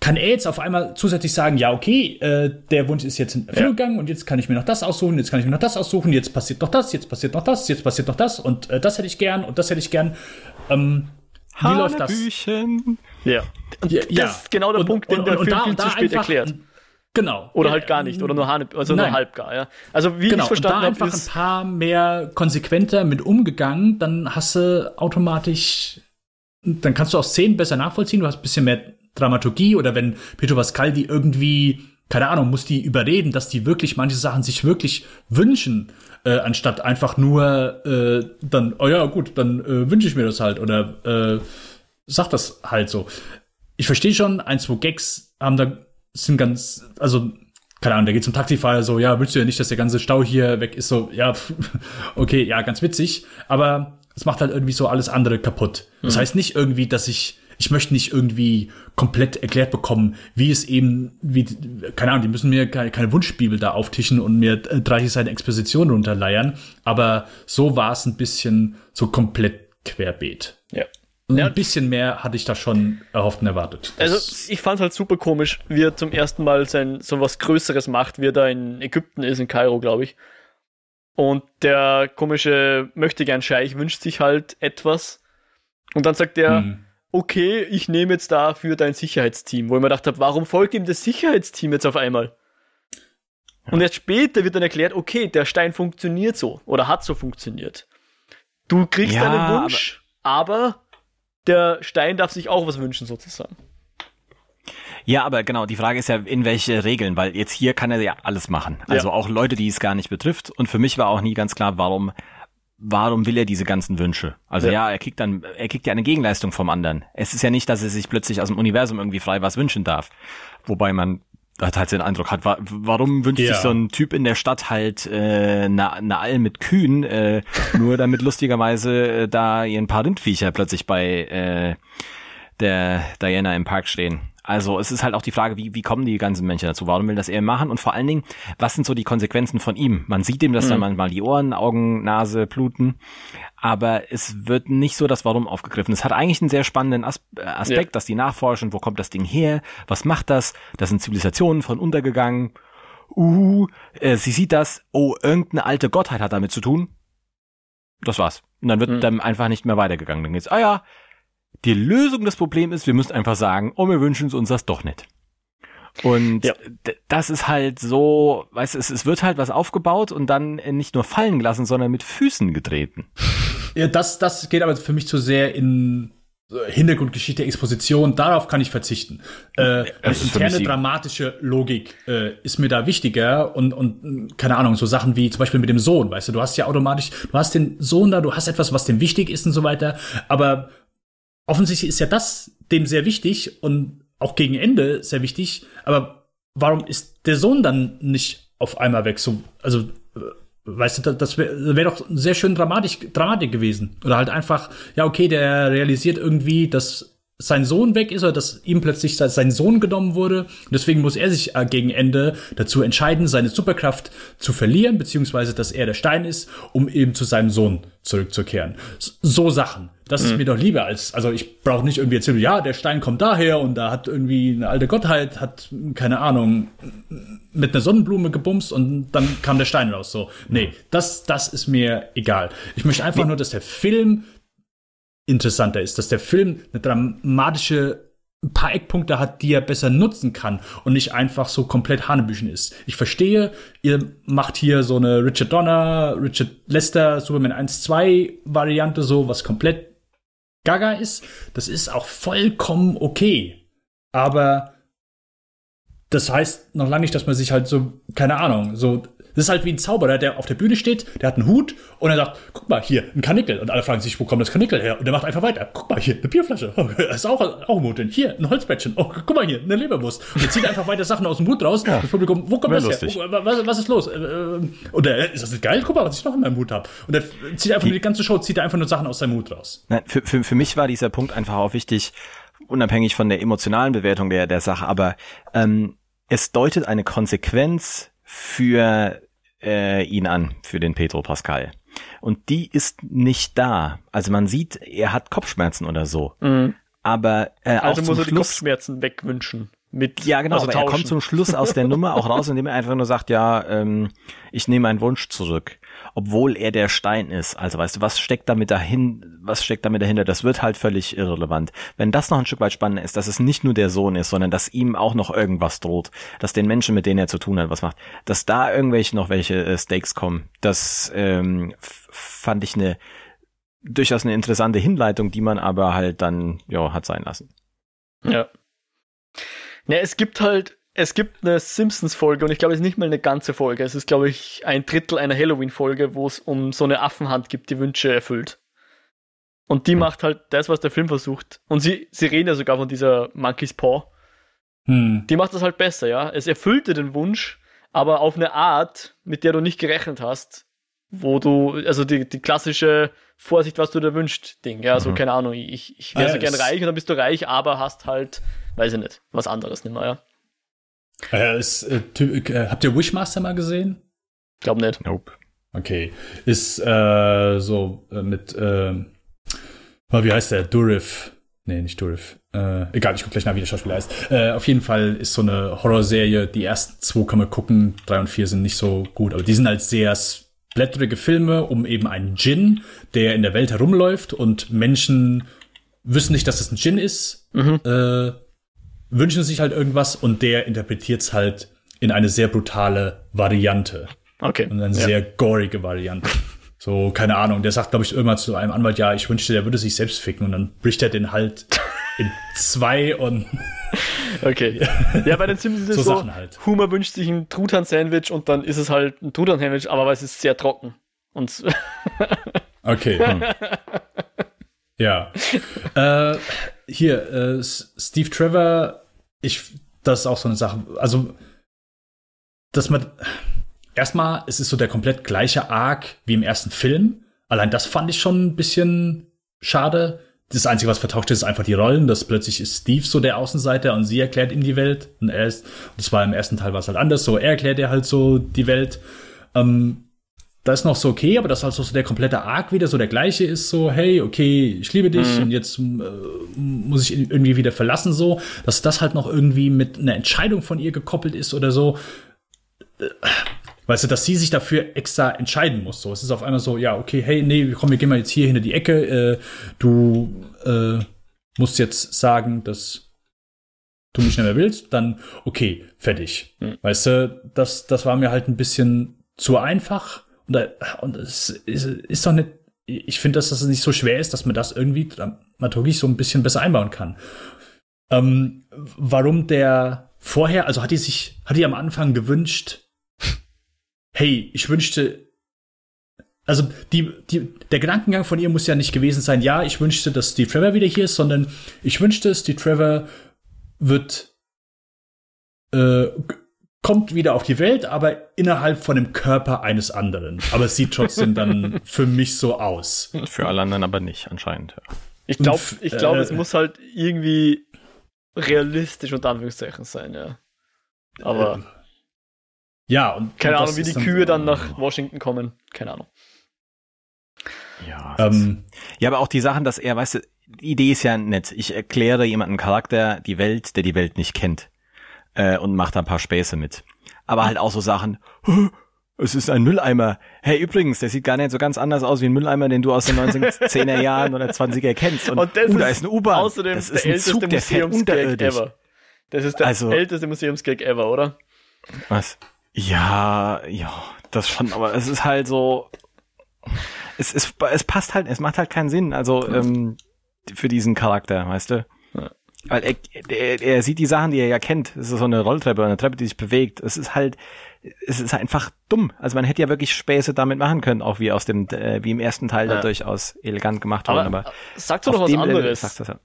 kann er jetzt auf einmal zusätzlich sagen, ja, okay, äh, der Wunsch ist jetzt in Erfüllung ja. gegangen und jetzt kann ich mir noch das aussuchen, jetzt kann ich mir noch das aussuchen, jetzt passiert noch das, jetzt passiert noch das, jetzt passiert noch das und äh, das hätte ich gern und das hätte ich gern. Ähm, wie läuft das? Ja. Und ja, das ist genau der und, Punkt, den und, der und, Film viel zu spät erklärt. Genau. Oder halt gar nicht, oder nur, Hane, also nur halb gar, ja. Also wie genau. ich verstanden habe, einfach ein paar mehr konsequenter mit umgegangen, dann hast du automatisch, dann kannst du auch Szenen besser nachvollziehen, du hast ein bisschen mehr Dramaturgie oder wenn Pedro Pascal die irgendwie, keine Ahnung, muss die überreden, dass die wirklich manche Sachen sich wirklich wünschen, äh, anstatt einfach nur äh, dann, oh ja, gut, dann äh, wünsche ich mir das halt oder äh, sag das halt so. Ich verstehe schon, ein, zwei Gags haben da sind ganz, also keine Ahnung, der geht zum Taxifahrer so, ja, willst du ja nicht, dass der ganze Stau hier weg ist, so, ja, okay, ja, ganz witzig, aber es macht halt irgendwie so alles andere kaputt. Das mhm. heißt nicht irgendwie, dass ich ich möchte nicht irgendwie komplett erklärt bekommen, wie es eben, wie, keine Ahnung, die müssen mir keine, keine Wunschbibel da auftischen und mir 30 Seiten Exposition runterleiern, aber so war es ein bisschen so komplett querbeet. Ja. Ein ja. bisschen mehr hatte ich da schon erhofft und erwartet. Also ich fand es halt super komisch, wie er zum ersten Mal sein so was Größeres macht, wie er da in Ägypten ist, in Kairo, glaube ich. Und der komische möchte gern Scheich wünscht sich halt etwas. Und dann sagt er, hm okay, ich nehme jetzt dafür dein Sicherheitsteam, wo ich mir gedacht habe, warum folgt ihm das Sicherheitsteam jetzt auf einmal? Und erst später wird dann erklärt, okay, der Stein funktioniert so oder hat so funktioniert. Du kriegst ja, deinen Wunsch, aber, aber der Stein darf sich auch was wünschen, sozusagen. Ja, aber genau, die Frage ist ja, in welche Regeln, weil jetzt hier kann er ja alles machen. Also ja. auch Leute, die es gar nicht betrifft. Und für mich war auch nie ganz klar, warum warum will er diese ganzen Wünsche? Also ja. ja, er kriegt dann, er kriegt ja eine Gegenleistung vom anderen. Es ist ja nicht, dass er sich plötzlich aus dem Universum irgendwie frei was wünschen darf. Wobei man halt den Eindruck hat, warum wünscht ja. sich so ein Typ in der Stadt halt äh, eine, eine All mit Kühen, äh, nur damit lustigerweise äh, da ein paar Rindviecher plötzlich bei äh, der Diana im Park stehen. Also es ist halt auch die Frage, wie, wie kommen die ganzen Menschen dazu? Warum will das er machen? Und vor allen Dingen, was sind so die Konsequenzen von ihm? Man sieht ihm, dass mhm. dann manchmal die Ohren, Augen, Nase bluten, aber es wird nicht so das Warum aufgegriffen. Es hat eigentlich einen sehr spannenden As äh, Aspekt, ja. dass die nachforschen, wo kommt das Ding her? Was macht das? Das sind Zivilisationen von untergegangen. Uh, äh, sie sieht das. Oh, irgendeine alte Gottheit hat damit zu tun. Das war's. Und dann wird mhm. dann einfach nicht mehr weitergegangen. Dann geht's, ah ja, die Lösung des Problems ist, wir müssen einfach sagen, oh, wir wünschen uns das doch nicht. Und ja. das ist halt so, weißt du, es, es wird halt was aufgebaut und dann nicht nur fallen gelassen, sondern mit Füßen getreten. Ja, das, das geht aber für mich zu sehr in Hintergrundgeschichte, Exposition, darauf kann ich verzichten. Äh, interne dramatische Logik äh, ist mir da wichtiger und, und keine Ahnung, so Sachen wie zum Beispiel mit dem Sohn, weißt du, du hast ja automatisch, du hast den Sohn da, du hast etwas, was dem wichtig ist und so weiter, aber offensichtlich ist ja das dem sehr wichtig und auch gegen Ende sehr wichtig, aber warum ist der Sohn dann nicht auf einmal weg? So, also, äh, weißt du, das wäre wär doch sehr schön dramatisch, Dramatik gewesen. Oder halt einfach, ja, okay, der realisiert irgendwie, dass sein Sohn weg ist oder dass ihm plötzlich sein Sohn genommen wurde. Und deswegen muss er sich äh, gegen Ende dazu entscheiden, seine Superkraft zu verlieren, beziehungsweise dass er der Stein ist, um eben zu seinem Sohn zurückzukehren. So Sachen. Das mhm. ist mir doch lieber als, also ich brauche nicht irgendwie erzählen, ja, der Stein kommt daher und da hat irgendwie eine alte Gottheit, hat, keine Ahnung, mit einer Sonnenblume gebumst und dann kam der Stein raus. So, nee, das, das ist mir egal. Ich möchte einfach nur, dass der Film interessanter ist, dass der Film eine dramatische ein paar Eckpunkte hat, die er besser nutzen kann und nicht einfach so komplett Hanebüchen ist. Ich verstehe, ihr macht hier so eine Richard Donner, Richard Lester, Superman 1-2 Variante, so was komplett gaga ist. Das ist auch vollkommen okay. Aber das heißt noch lange nicht, dass man sich halt so, keine Ahnung, so das ist halt wie ein Zauberer, der auf der Bühne steht, der hat einen Hut und er sagt, guck mal, hier, ein Kanickel. Und alle fragen sich, wo kommt das Kanickel her? Und er macht einfach weiter. Guck mal, hier, eine Bierflasche. Oh, das ist auch, auch ein Hut. Hier, ein Holzbettchen. Oh, guck mal hier, eine Leberwurst. Und er zieht einfach weiter Sachen aus dem Hut raus. Ja. Das Publikum, wo kommt das lustig. her? Was, was, ist los? Äh, äh, und er, ist das nicht geil? Guck mal, was ich noch in meinem Hut habe. Und er zieht einfach, die, die ganze Show zieht er einfach nur Sachen aus seinem Hut raus. Nein, für, für, für mich war dieser Punkt einfach auch wichtig, unabhängig von der emotionalen Bewertung der, der Sache, aber ähm, es deutet eine Konsequenz für äh, ihn an für den Pedro Pascal. Und die ist nicht da. Also man sieht, er hat Kopfschmerzen oder so. Mhm. Aber äh, also muss er die Kopfschmerzen wegwünschen. Mit. Ja, genau, also aber er tauschen. kommt zum Schluss aus der Nummer auch raus, indem er einfach nur sagt, ja, ähm, ich nehme meinen Wunsch zurück. Obwohl er der Stein ist. Also weißt du, was steckt damit dahin, was steckt damit dahinter? Das wird halt völlig irrelevant. Wenn das noch ein Stück weit spannender ist, dass es nicht nur der Sohn ist, sondern dass ihm auch noch irgendwas droht, dass den Menschen, mit denen er zu tun hat, was macht, dass da irgendwelche noch welche äh, Stakes kommen, das ähm, fand ich eine durchaus eine interessante Hinleitung, die man aber halt dann ja hat sein lassen. Ja. Ja, es gibt halt, es gibt eine Simpsons-Folge und ich glaube, es ist nicht mal eine ganze Folge. Es ist, glaube ich, ein Drittel einer Halloween-Folge, wo es um so eine Affenhand gibt, die Wünsche erfüllt. Und die macht halt das, was der Film versucht. Und sie, sie reden ja sogar von dieser Monkey's Paw. Hm. Die macht das halt besser, ja. Es erfüllt dir den Wunsch, aber auf eine Art, mit der du nicht gerechnet hast, wo du, also die, die klassische Vorsicht, was du dir wünscht, Ding, ja, so Mhm. keine Ahnung, ich, ich wäre Ah, so ja, gern reich und dann bist du reich, aber hast halt, weiß ich nicht, was anderes nicht mehr, ja. Äh, ist, äh, äh, habt ihr Wishmaster mal gesehen? Glaub nicht. Nope. Okay. Ist äh, so äh, mit, äh, oh, wie heißt der? Durif. Nee, nicht Durif. Äh, egal, ich guck gleich nach, wie der Schauspieler heißt. Äh, auf jeden Fall ist so eine Horrorserie. Die ersten zwei kann man gucken. Drei und vier sind nicht so gut, aber die sind halt sehr splatterige Filme um eben einen Djinn, der in der Welt herumläuft und Menschen wissen nicht, dass es ein Djinn ist, Mhm. äh, wünschen sich halt irgendwas und der interpretiert es halt in eine sehr brutale Variante. Okay. Und eine ja. sehr gorige Variante. So, keine Ahnung. Der sagt, glaube ich, irgendwann zu einem Anwalt, ja, ich wünschte, der würde sich selbst ficken. Und dann bricht er den halt in zwei und Okay. Ja, bei den Simpsons ist So es so, Sachen halt. Homer wünscht sich ein Truthahn-Sandwich und dann ist es halt ein Truthahn-Sandwich, aber es ist sehr trocken. Und okay. Hm. ja. Äh, hier, äh, Steve Trevor, ich, das ist auch so eine Sache. Also, dass man erstmal, es ist so der komplett gleiche Arc wie im ersten Film. Allein das fand ich schon ein bisschen schade. Das Einzige, was vertauscht ist, ist einfach die Rollen. Das plötzlich ist Steve so der Außenseiter und sie erklärt ihm die Welt. Und er ist, das war im ersten Teil war es halt anders. So, er erklärt ihr halt so die Welt. Ähm, da ist noch so okay, aber das halt so der komplette Arc wieder so der gleiche ist, so, hey, okay, ich liebe dich und jetzt äh, muss ich ihn irgendwie wieder verlassen, so, dass das halt noch irgendwie mit einer Entscheidung von ihr gekoppelt ist oder so. Äh, Weißt du, dass sie sich dafür extra entscheiden muss. So, es ist auf einmal so, ja, okay, hey, nee, komm, wir gehen mal jetzt hier hinter die Ecke. Äh, du äh, musst jetzt sagen, dass du mich nicht mehr willst. Dann, okay, fertig. Mhm. Weißt du, das, das war mir halt ein bisschen zu einfach. Und, und es ist, ist doch nicht, ich finde, dass das nicht so schwer ist, dass man das irgendwie dramaturgisch so ein bisschen besser einbauen kann. Ähm, warum der vorher, also hat die sich, hat die am Anfang gewünscht, hey, ich wünschte, also die, die, der Gedankengang von ihr muss ja nicht gewesen sein, ja, ich wünschte, dass Steve Trevor wieder hier ist, sondern ich wünschte, Steve Trevor wird, äh, kommt wieder auf die Welt, aber innerhalb von dem Körper eines anderen. Aber es sieht trotzdem dann für mich so aus. Für alle anderen aber nicht, anscheinend. Ja. ich glaube, ich glaube, äh, es muss halt irgendwie realistisch unter Anführungszeichen sein, ja. Aber Äh, ja, und keine und Ahnung, das wie die dann- Kühe dann nach Washington kommen. Keine Ahnung. Ja, Ähm, ja, aber auch die Sachen, dass er, weißt du, die Idee ist ja nett. Ich erkläre jemandem Charakter die Welt, der die Welt nicht kennt. Äh, und mache da ein paar Späße mit. Aber halt auch so Sachen, "Hä, es ist ein Mülleimer. Hey, übrigens, der sieht gar nicht so ganz anders aus wie ein Mülleimer, den du aus den 1910er Jahren oder 20er kennst. Und, Und das uh, da ist eine U-Bahn. Außerdem Das der ist ein älteste Zug, der fährt unterirdisch. ever. Das ist der Also- älteste Museumsgag ever, oder? Was? Ja, ja, das schon, aber es ist halt so, es, es, es passt halt, es macht halt keinen Sinn, also ähm, für diesen Charakter, weißt du? Weil er, er, er sieht die Sachen, die er ja kennt. Es ist so eine Rolltreppe, eine Treppe, die sich bewegt. Es ist halt, es ist einfach dumm. Also man hätte ja wirklich Späße damit machen können, auch wie aus dem, äh, wie im ersten Teil Ja. da durchaus elegant gemacht Aber, worden. Aber sag doch noch was Level anderes. sagt das ja.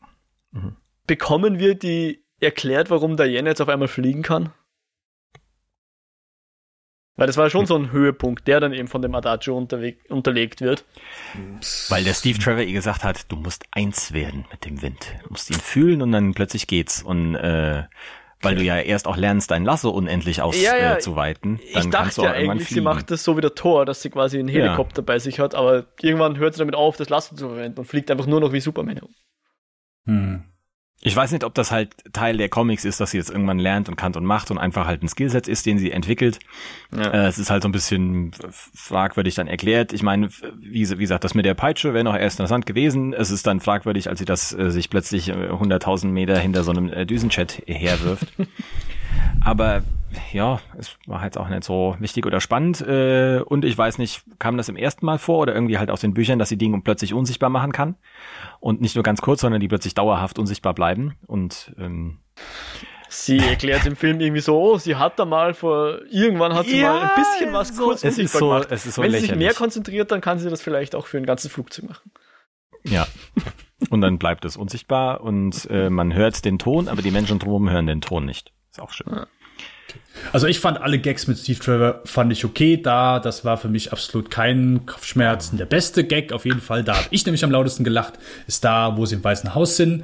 Bekommen wir die erklärt, warum Diana jetzt auf einmal fliegen kann? Weil das war schon so ein Höhepunkt, der dann eben von dem Adagio unterlegt wird. Weil der Steve Trevor ihr gesagt hat, du musst eins werden mit dem Wind. Du musst ihn fühlen und dann plötzlich geht's. Und äh, weil du ja erst auch lernst, dein Lasso unendlich Ja, ja. auszuweiten, dann Ich kannst dachte du auch ja eigentlich, sie fliegen. macht das so wie der Tor, dass sie quasi einen Ja. Helikopter bei sich hat, aber irgendwann hört sie damit auf, das Lasso zu verwenden und fliegt einfach nur noch wie Superman. Hm. Ich weiß nicht, ob das halt Teil der Comics ist, dass sie jetzt irgendwann lernt und kann und macht und einfach halt ein Skillset ist, den sie entwickelt. Ja. Äh, es ist halt so ein bisschen fragwürdig dann erklärt. Ich meine, wie, wie gesagt, das mit der Peitsche wäre noch erst interessant gewesen. Es ist dann fragwürdig, als sie das äh, sich plötzlich 100.000 äh, Meter hinter so einem äh, Düsenchat herwirft. Aber ja, es war halt auch nicht so wichtig oder spannend. Äh, und ich weiß nicht, kam das im ersten Mal vor oder irgendwie halt aus den Büchern, dass sie Dinge plötzlich unsichtbar machen kann. Und nicht nur ganz kurz, sondern die plötzlich dauerhaft unsichtbar bleiben. Und ähm, Sie erklärt im Film irgendwie so, oh, sie hat da mal vor, irgendwann hat sie ja, mal ein bisschen was so, kurz es ist so, gemacht. Es ist so Wenn lächerlich. sie sich mehr konzentriert, dann kann sie das vielleicht auch für ein ganzes Flugzeug machen. Ja. Und dann bleibt es unsichtbar und äh, man hört den Ton, aber die Menschen drumherum hören den Ton nicht. Ist auch schön. Ja. Also ich fand alle Gags mit Steve Trevor fand ich okay. Da, das war für mich absolut kein Kopfschmerzen. Der beste Gag auf jeden Fall, da habe ich nämlich am lautesten gelacht, ist da, wo sie im Weißen Haus sind,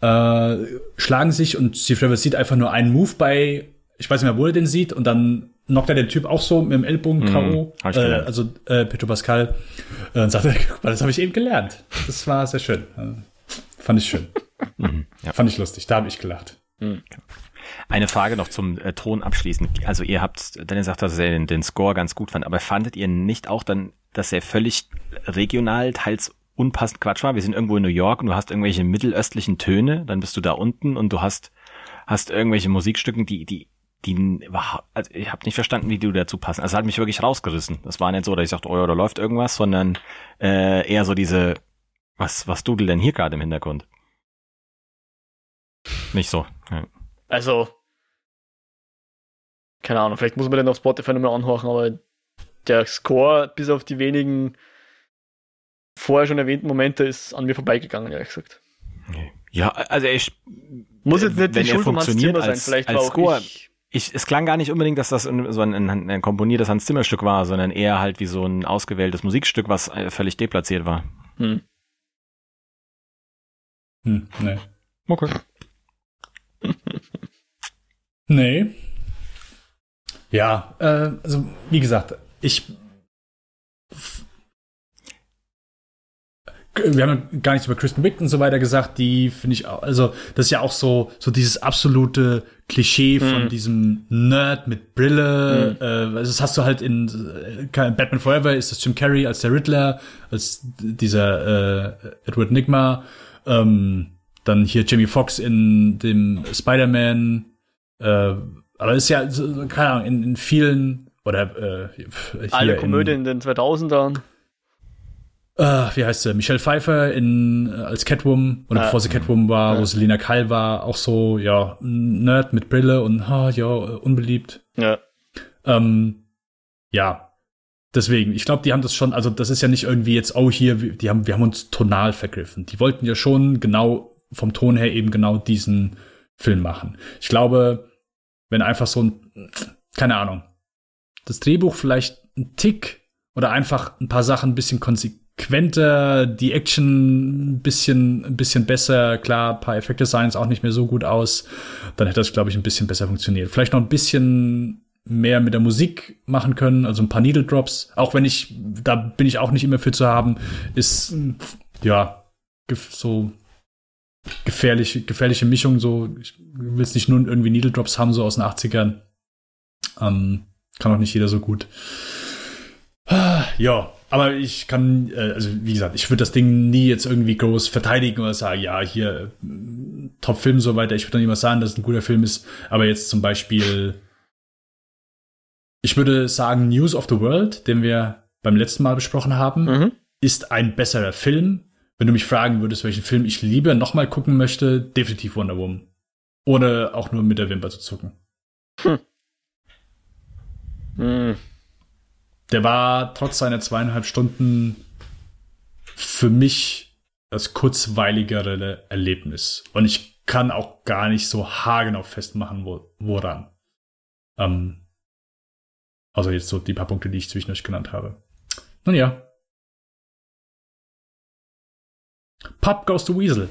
äh, schlagen sich und Steve Trevor sieht einfach nur einen Move bei, ich weiß nicht mehr, wo er den sieht und dann knockt er den Typ auch so mit dem Ellbogen mhm, K.O., äh, also äh, Petro Pascal, äh, und sagt er, guck mal, das habe ich eben gelernt. Das war sehr schön. Äh, fand ich schön. Mhm, ja. Fand ich lustig, da habe ich gelacht. Mhm. Eine Frage noch zum äh, Ton abschließend. Also ihr habt, Daniel sagt, dass er den, den Score ganz gut fand, aber fandet ihr nicht auch dann, dass er völlig regional, teils unpassend Quatsch war? Wir sind irgendwo in New York und du hast irgendwelche mittelöstlichen Töne, dann bist du da unten und du hast, hast irgendwelche Musikstücken, die, die, die, also ich habe nicht verstanden, wie die dazu passen. Also hat mich wirklich rausgerissen. Das war nicht so, dass ich sagte, oh, da läuft irgendwas, sondern äh, eher so diese, was, was dudelt denn hier gerade im Hintergrund? Nicht so. Ja. Also, keine Ahnung, vielleicht muss man den auf Spotify nochmal anhören, aber der Score, bis auf die wenigen vorher schon erwähnten Momente, ist an mir vorbeigegangen, ehrlich gesagt. Ja, also ich muss jetzt nicht wenn die Schuld funktioniert sein, vielleicht als Score. Ich, ich, es klang gar nicht unbedingt, dass das so ein, ein, ein komponiertes Hans Zimmer Stück war, sondern eher halt wie so ein ausgewähltes Musikstück, was äh, völlig deplatziert war. Hm. Hm, nee. Okay. Nee. Ja, äh, also wie gesagt, ich wir haben gar nichts über Kristen Wick und so weiter gesagt, die finde ich auch, also das ist ja auch so, so dieses absolute Klischee von mm. diesem Nerd mit Brille. Mm. Äh, das hast du halt in äh, Batman Forever ist das Jim Carrey als der Riddler, als dieser äh, Edward Nigma. Ähm, dann hier Jamie Foxx in dem Spider-Man. Äh, aber ist ja, keine Ahnung, in, in vielen, oder äh, Alle Komödien in, den 2000ern. Uh, wie heißt sie? Michelle Pfeiffer in, äh, als Catwoman oder ah, bevor sie Catwoman war, ja. wo Selina Kyle war, auch so, ja, Nerd mit Brille und ha, ja, unbeliebt. Ja. Ähm, ja. Deswegen, ich glaube, die haben das schon, also das ist ja nicht irgendwie jetzt, oh hier, die haben, wir haben uns tonal vergriffen. Die wollten ja schon genau vom Ton her eben genau diesen Film machen. Ich glaube, wenn einfach so ein, keine Ahnung, das Drehbuch vielleicht ein Tick oder einfach ein paar Sachen ein bisschen konsequenter, die Action ein bisschen, ein bisschen besser, klar, ein paar Effekte sahen es auch nicht mehr so gut aus, dann hätte das, glaube ich, ein bisschen besser funktioniert. Vielleicht noch ein bisschen mehr mit der Musik machen können, also ein paar Needle Drops, auch wenn ich, da bin ich auch nicht immer für zu haben, ist, ja, so gefährliche, gefährliche Mischung, so, ich will es nicht nur irgendwie Needle Drops haben, so aus den 80ern. Ähm, kann auch nicht jeder so gut. Ja, aber ich kann, äh, also wie gesagt, ich würde das Ding nie jetzt irgendwie groß verteidigen oder sagen, ja, hier äh, Top-Film so weiter. Ich würde dann immer sagen, dass es ein guter Film ist. Aber jetzt zum Beispiel, ich würde sagen, News of the World, den wir beim letzten Mal besprochen haben, mhm. ist ein besserer Film wenn du mich fragen würdest, welchen Film ich lieber nochmal gucken möchte, definitiv Wonder Woman. Ohne auch nur mit der Wimper zu zucken. Hm. Hm. Der war trotz seiner zweieinhalb Stunden für mich das kurzweiligere Erlebnis. Und ich kann auch gar nicht so haargenau festmachen, wo, woran. Ähm, also jetzt so die paar Punkte, die ich zwischendurch genannt habe. Nun ja, Pub Goes to Weasel.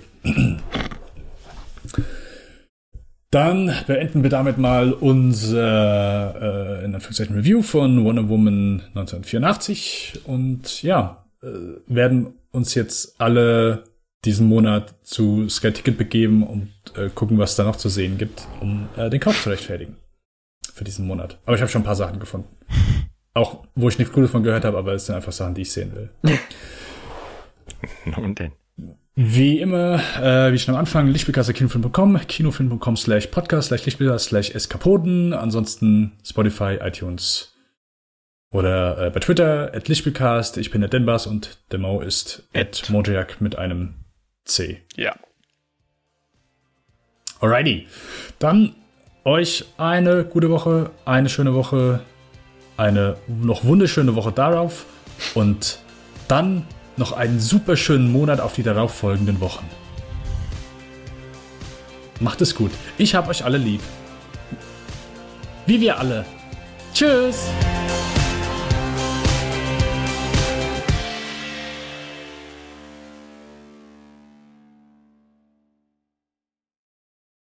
Dann beenden wir damit mal unser äh, in Anführungszeichen Review von Wonder Woman 1984 und ja, äh, werden uns jetzt alle diesen Monat zu Sky Ticket begeben und äh, gucken, was da noch zu sehen gibt, um äh, den Kauf zu rechtfertigen. Für diesen Monat. Aber ich habe schon ein paar Sachen gefunden. Auch wo ich nichts Gutes von gehört habe, aber es sind einfach Sachen, die ich sehen will. Und denn? Wie immer, äh, wie schon am Anfang, Lichtspielkasse kinofilm.com, kinofilm.com slash podcast slash Lichtspielkasse slash Eskapoden. Ansonsten Spotify, iTunes oder äh, bei Twitter at Lichtspielcast. Ich bin der Denbas und der Mo ist at Mojack mit einem C. Ja. Alrighty. Dann euch eine gute Woche, eine schöne Woche, eine noch wunderschöne Woche darauf und dann noch einen super schönen Monat auf die darauffolgenden Wochen. Macht es gut. Ich hab euch alle lieb. Wie wir alle. Tschüss.